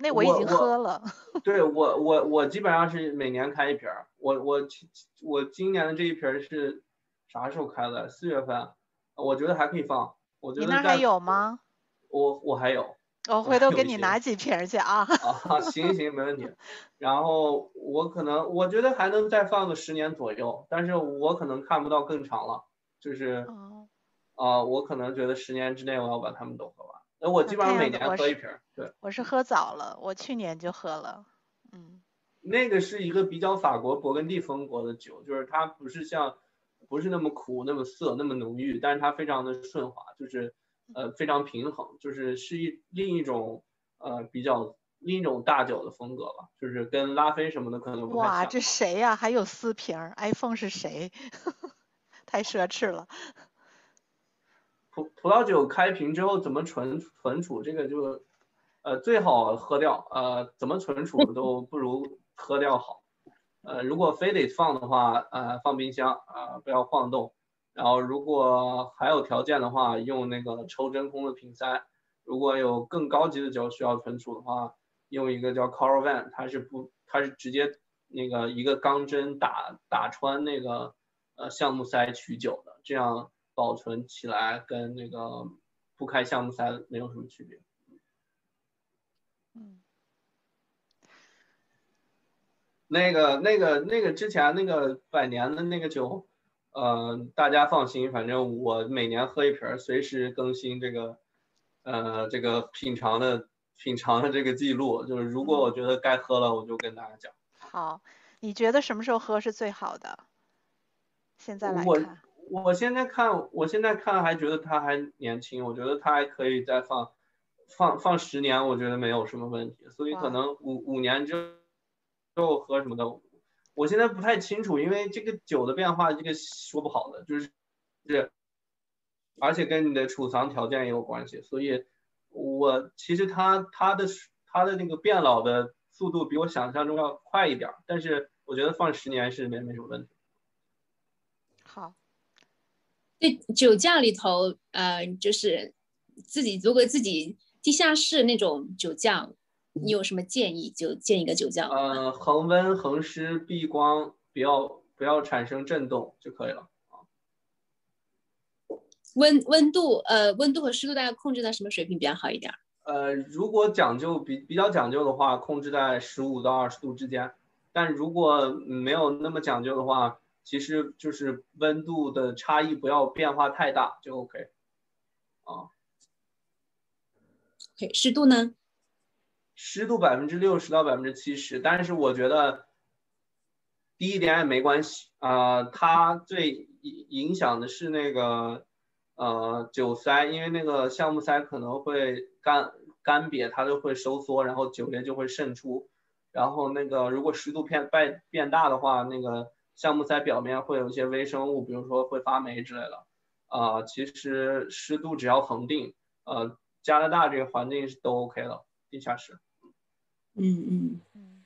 那我已经我我喝了。对我我我基本上是每年开一瓶儿，我我其我今年的这一瓶儿是啥时候开的？四月份，我觉得还可以放。我觉得你那儿还有吗？我我还有我回头给你拿几瓶儿去啊。啊，行行没问题。然后我可能我觉得还能再放个十年左右，但是我可能看不到更长了，就是哦，啊、我可能觉得十年之内我要把它们都喝完。那我基本上每年喝一瓶儿，对。我是喝早了，我去年就喝了。嗯那个是一个比较法国勃艮第风格的酒，就是它不是像不是那么苦、那么涩、那么浓郁，但是它非常的顺滑，就是呃非常平衡，就是是一另一种呃比较另一种大酒的风格吧，就是跟拉菲什么的可能不太哇，这谁呀、还有四瓶儿？iPhone 是谁？太奢侈了。葡葡萄酒开瓶之后怎么存存储，这个就呃最好喝掉，呃怎么存储 都不如喝掉好。呃如果非得放的话，呃放冰箱啊、呃不要晃动。然后如果还有条件的话，用那个抽真空的瓶塞。如果有更高级的酒需要存储的话，用一个叫 Caravan，它是不它是直接那个一个钢针打打穿那个呃橡木塞取酒的，这样保存起来跟那个不开项目赛没有什么区别。嗯那个、那个、那个之前那个百年的那个酒，呃，大家放心，反正我每年喝一瓶儿，随时更新这个，呃，这个品尝的品尝的这个记录，就是如果我觉得该喝了，我就跟大家讲。好，你觉得什么时候喝是最好的？现在来我看，我现在看，我现在看还觉得他还年轻，我觉得他还可以再放，放放十年，我觉得没有什么问题。所以可能五五年之后喝什么的，我现在不太清楚，因为这个酒的变化，这个说不好的，就是是，而且跟你的储藏条件也有关系。所以我其实他他的他的那个变老的速度比我想象中要快一点儿，但是我觉得放十年是没没什么问题。好，对酒窖里头，呃，就是自己如果自己地下室那种酒窖，你有什么建议？就建一个酒窖。呃，恒温、恒湿、避光，不要不要产生震动就可以了。温温度，呃，温度和湿度大概控制在什么水平比较好一点儿？呃，如果讲究比比较讲究的话，控制在十五到二十度之间。但如果没有那么讲究的话，其实就是温度的差异不要变化太大就 OK。啊，OK，湿度呢？湿度百分之六十到百分之七十，但是我觉得低一点也没关系啊、它最影影响的是那个呃酒塞，因为那个橡木塞可能会干干瘪，它就会收缩，然后酒液就会渗出。然后那个如果湿度变变变大的话，那个橡木塞表面会有一些微生物，比如说会发霉之类的。啊、其实湿度只要恒定，呃，加拿大这个环境是都 OK 的，地下室。嗯嗯，嗯，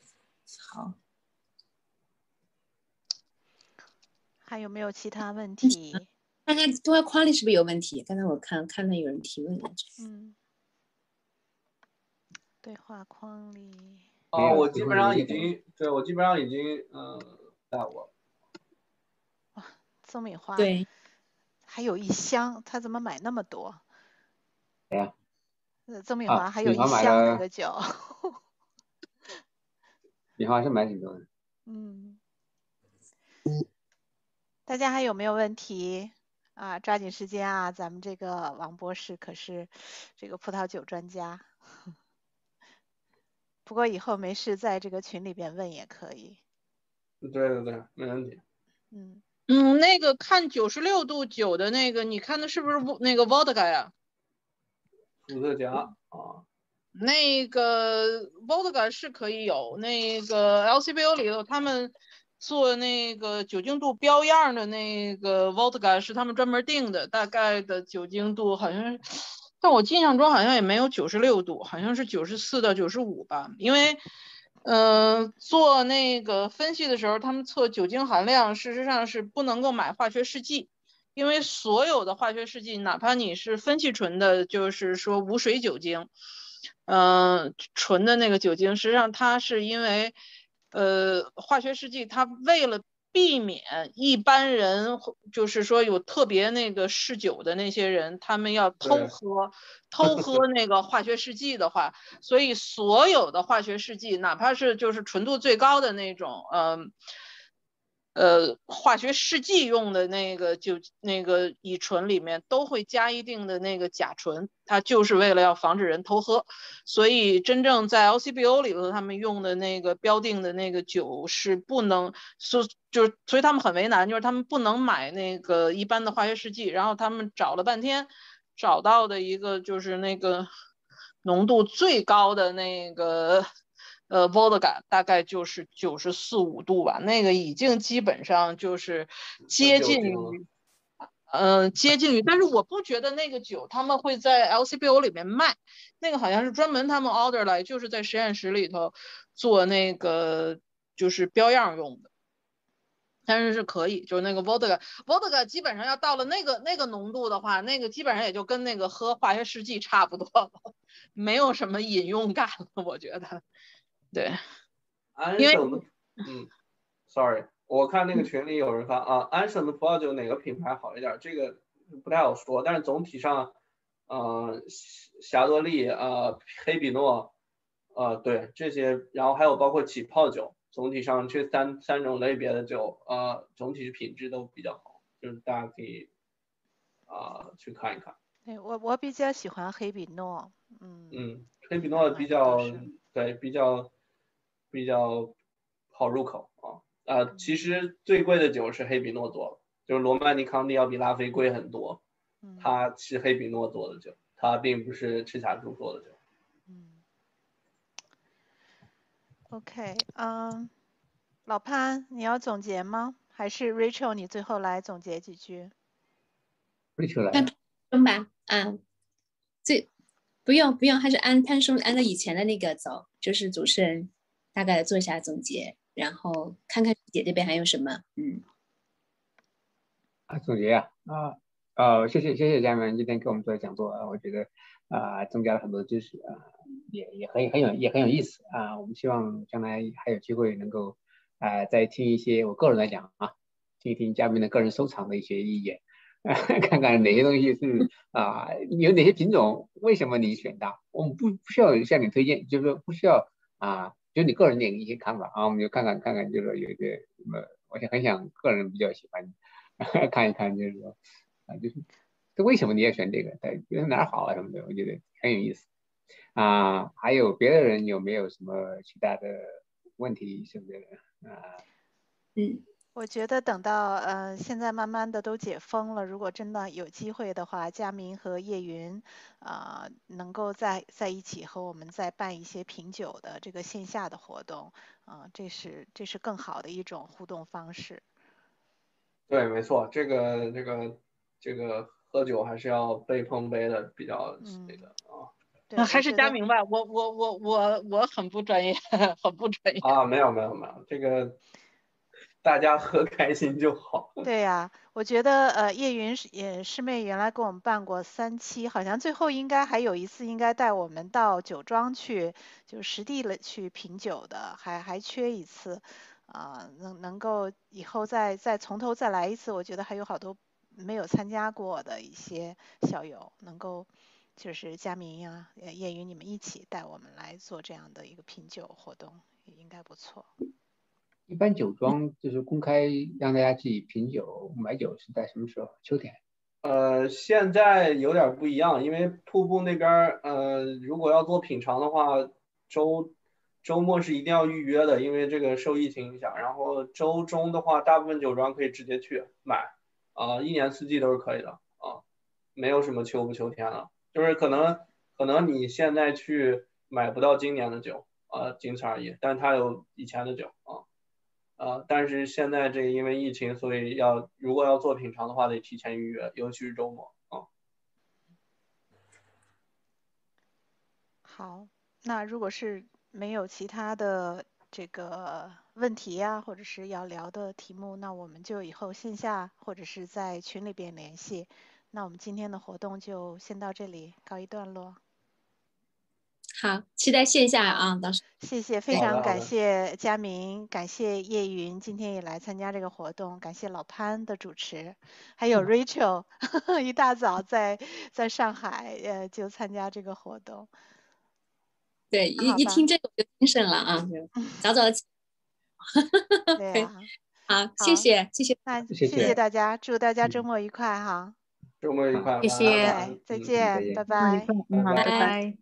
好。还有没有其他问题？看看对话框里是不是有问题？刚才我看看到有人提问来着。嗯，对话框里，哦，我基本上已经，对我基本上已经，嗯，在我邹敏花，，对，还有一箱，他怎么买那么多？谁呀？呃，曾敏啊华还有一箱那个酒，你好像是买挺多的。嗯，大家还有没有问题啊？抓紧时间啊！咱们这个王博士可是这个葡萄酒专家，不过以后没事在这个群里边问也可以。对对对，没问题。嗯，嗯，那个看九十六度酒的那个，你看的是不是那个 vodka 呀？伏特加啊，那个 vodka 是可以有，那个 LCBO 里头他们做那个酒精度标样的那个 vodka 是他们专门定的，大概的酒精度好像，但我印象中好像也没有九十六度，好像是九十四到九十五吧，因为。呃，做那个分析的时候，他们测酒精含量，事实上是不能够买化学试剂，因为所有的化学试剂，哪怕你是分析纯的，就是说无水酒精，嗯、纯的那个酒精，实际上它是因为，呃，化学试剂它为了避免一般人就是说有特别那个嗜酒的那些人，他们要偷喝偷喝 那个化学试剂的话，所以所有的化学试剂，哪怕是就是纯度最高的那种，嗯、呃，呃化学试剂用的那个酒那个乙醇里面都会加一定的那个甲醇，它就是为了要防止人偷喝。所以真正在 LCBO 里头，他们用的那个标定的那个酒是不能，所就是所以他们很为难，就是他们不能买那个一般的化学试剂，然后他们找了半天，找到的一个就是那个浓度最高的那个。呃，vodka 大概就是九十四五度吧，那个已经基本上就是接近于，嗯、接近于，但是我不觉得那个酒他们会在 LCBO 里面卖，那个好像是专门他们 order 来，就是在实验室里头做那个就是标样用的。但是是可以，就是那个 vodka，vodka 基本上要到了那个那个浓度的话，那个基本上也就跟那个喝化学试剂差不多了，没有什么饮用感了，我觉得。对，安省的，嗯，sorry，我看那个群里有人发啊，安省的葡萄酒哪个品牌好一点？这个不太好说，但是总体上，呃，霞多丽，呃，黑比诺，呃，对这些，然后还有包括起泡酒，总体上这三三种类别的酒，呃，总体品质都比较好，就是大家可以啊、去看一看。对我我比较喜欢黑比诺，嗯嗯，黑比诺比较对比较比较好入口啊啊，其实最贵的酒是黑比诺做的，就是罗曼尼康帝要比拉菲贵很多，它是黑比诺做的酒，它并不是赤霞珠做的酒。嗯，OK，嗯，老潘你要总结吗？还是 Rachel 你最后来总结几句？Rachel 来。中吧，啊，这不用不用，还是按潘叔按照以前的那个走，就是主持人大概做一下总结，然后看看姐这边还有什么，嗯，啊，总结啊，啊，呃，谢谢谢谢嘉宾今天给我们做的讲座啊，我觉得啊增加了很多知识啊，也也很很有也很有意思啊，我们希望将来还有机会能够啊再听一些我个人来讲啊，听一听嘉宾的个人收藏的一些意见。看看哪些东西是啊，有哪些品种？为什么你选它？我们不不需要向你推荐，就是不需要啊，就你个人的一些看法啊，我们就看看看看，就是有一些什么，我想很想个人比较喜欢 看一看，就是说啊，就是这为什么你要选这个？对觉得哪儿好啊什么的？我觉得很有意思啊。还有别的人有没有什么其他的问题？什么的啊？嗯。我觉得等到呃现在慢慢的都解封了，如果真的有机会的话，佳明和叶云啊能够在在一起和我们再办一些品酒的这个线下的活动啊，这是这是更好的一种互动方式。对，没错，这个这个这个喝酒还是要杯碰杯的比较那个啊。那，还是佳明吧，我我我我我很不专业，很不专业。啊，没有没有没有，这个。大家喝 开心就好。对呀，我觉得呃，叶云也师妹原来给我们办过三期，好像最后应该还有一次，应该带我们到酒庄去，就实地了去品酒的，还还缺一次，啊，能能够以后再再从头再来一次，我觉得还有好多没有参加过的一些校友，能够就是佳明呀、叶云你们一起带我们来做这样的一个品酒活动，也应该不错。一般酒庄就是公开让大家自己品酒、买酒是在什么时候？秋天？呃，现在有点不一样，因为瀑布那边呃，如果要做品尝的话，周周末是一定要预约的，因为这个受疫情影响。然后周中的话，大部分酒庄可以直接去买，啊，一年四季都是可以的，啊，没有什么秋不秋天了，就是可能可能你现在去买不到今年的酒，啊，仅此而已，但它有以前的酒，啊。呃，但是现在这个因为疫情，所以要如果要做品尝的话，得提前预约，尤其是周末啊。好，那如果是没有其他的这个问题呀，或者是要聊的题目，那我们就以后线下或者是在群里边联系。那我们今天的活动就先到这里，告一段落。好，期待线下啊！到时谢谢，非常感谢佳明，感谢叶云今天也来参加这个活动，感谢老潘的主持，还有 Rachel 一大早在在上海呃就参加这个活动。对，一一听这个就精神了啊！早早的起。对啊。好，谢谢谢谢，那谢谢大家，祝大家周末愉快哈！周末愉快，谢谢，再见，拜拜，拜拜。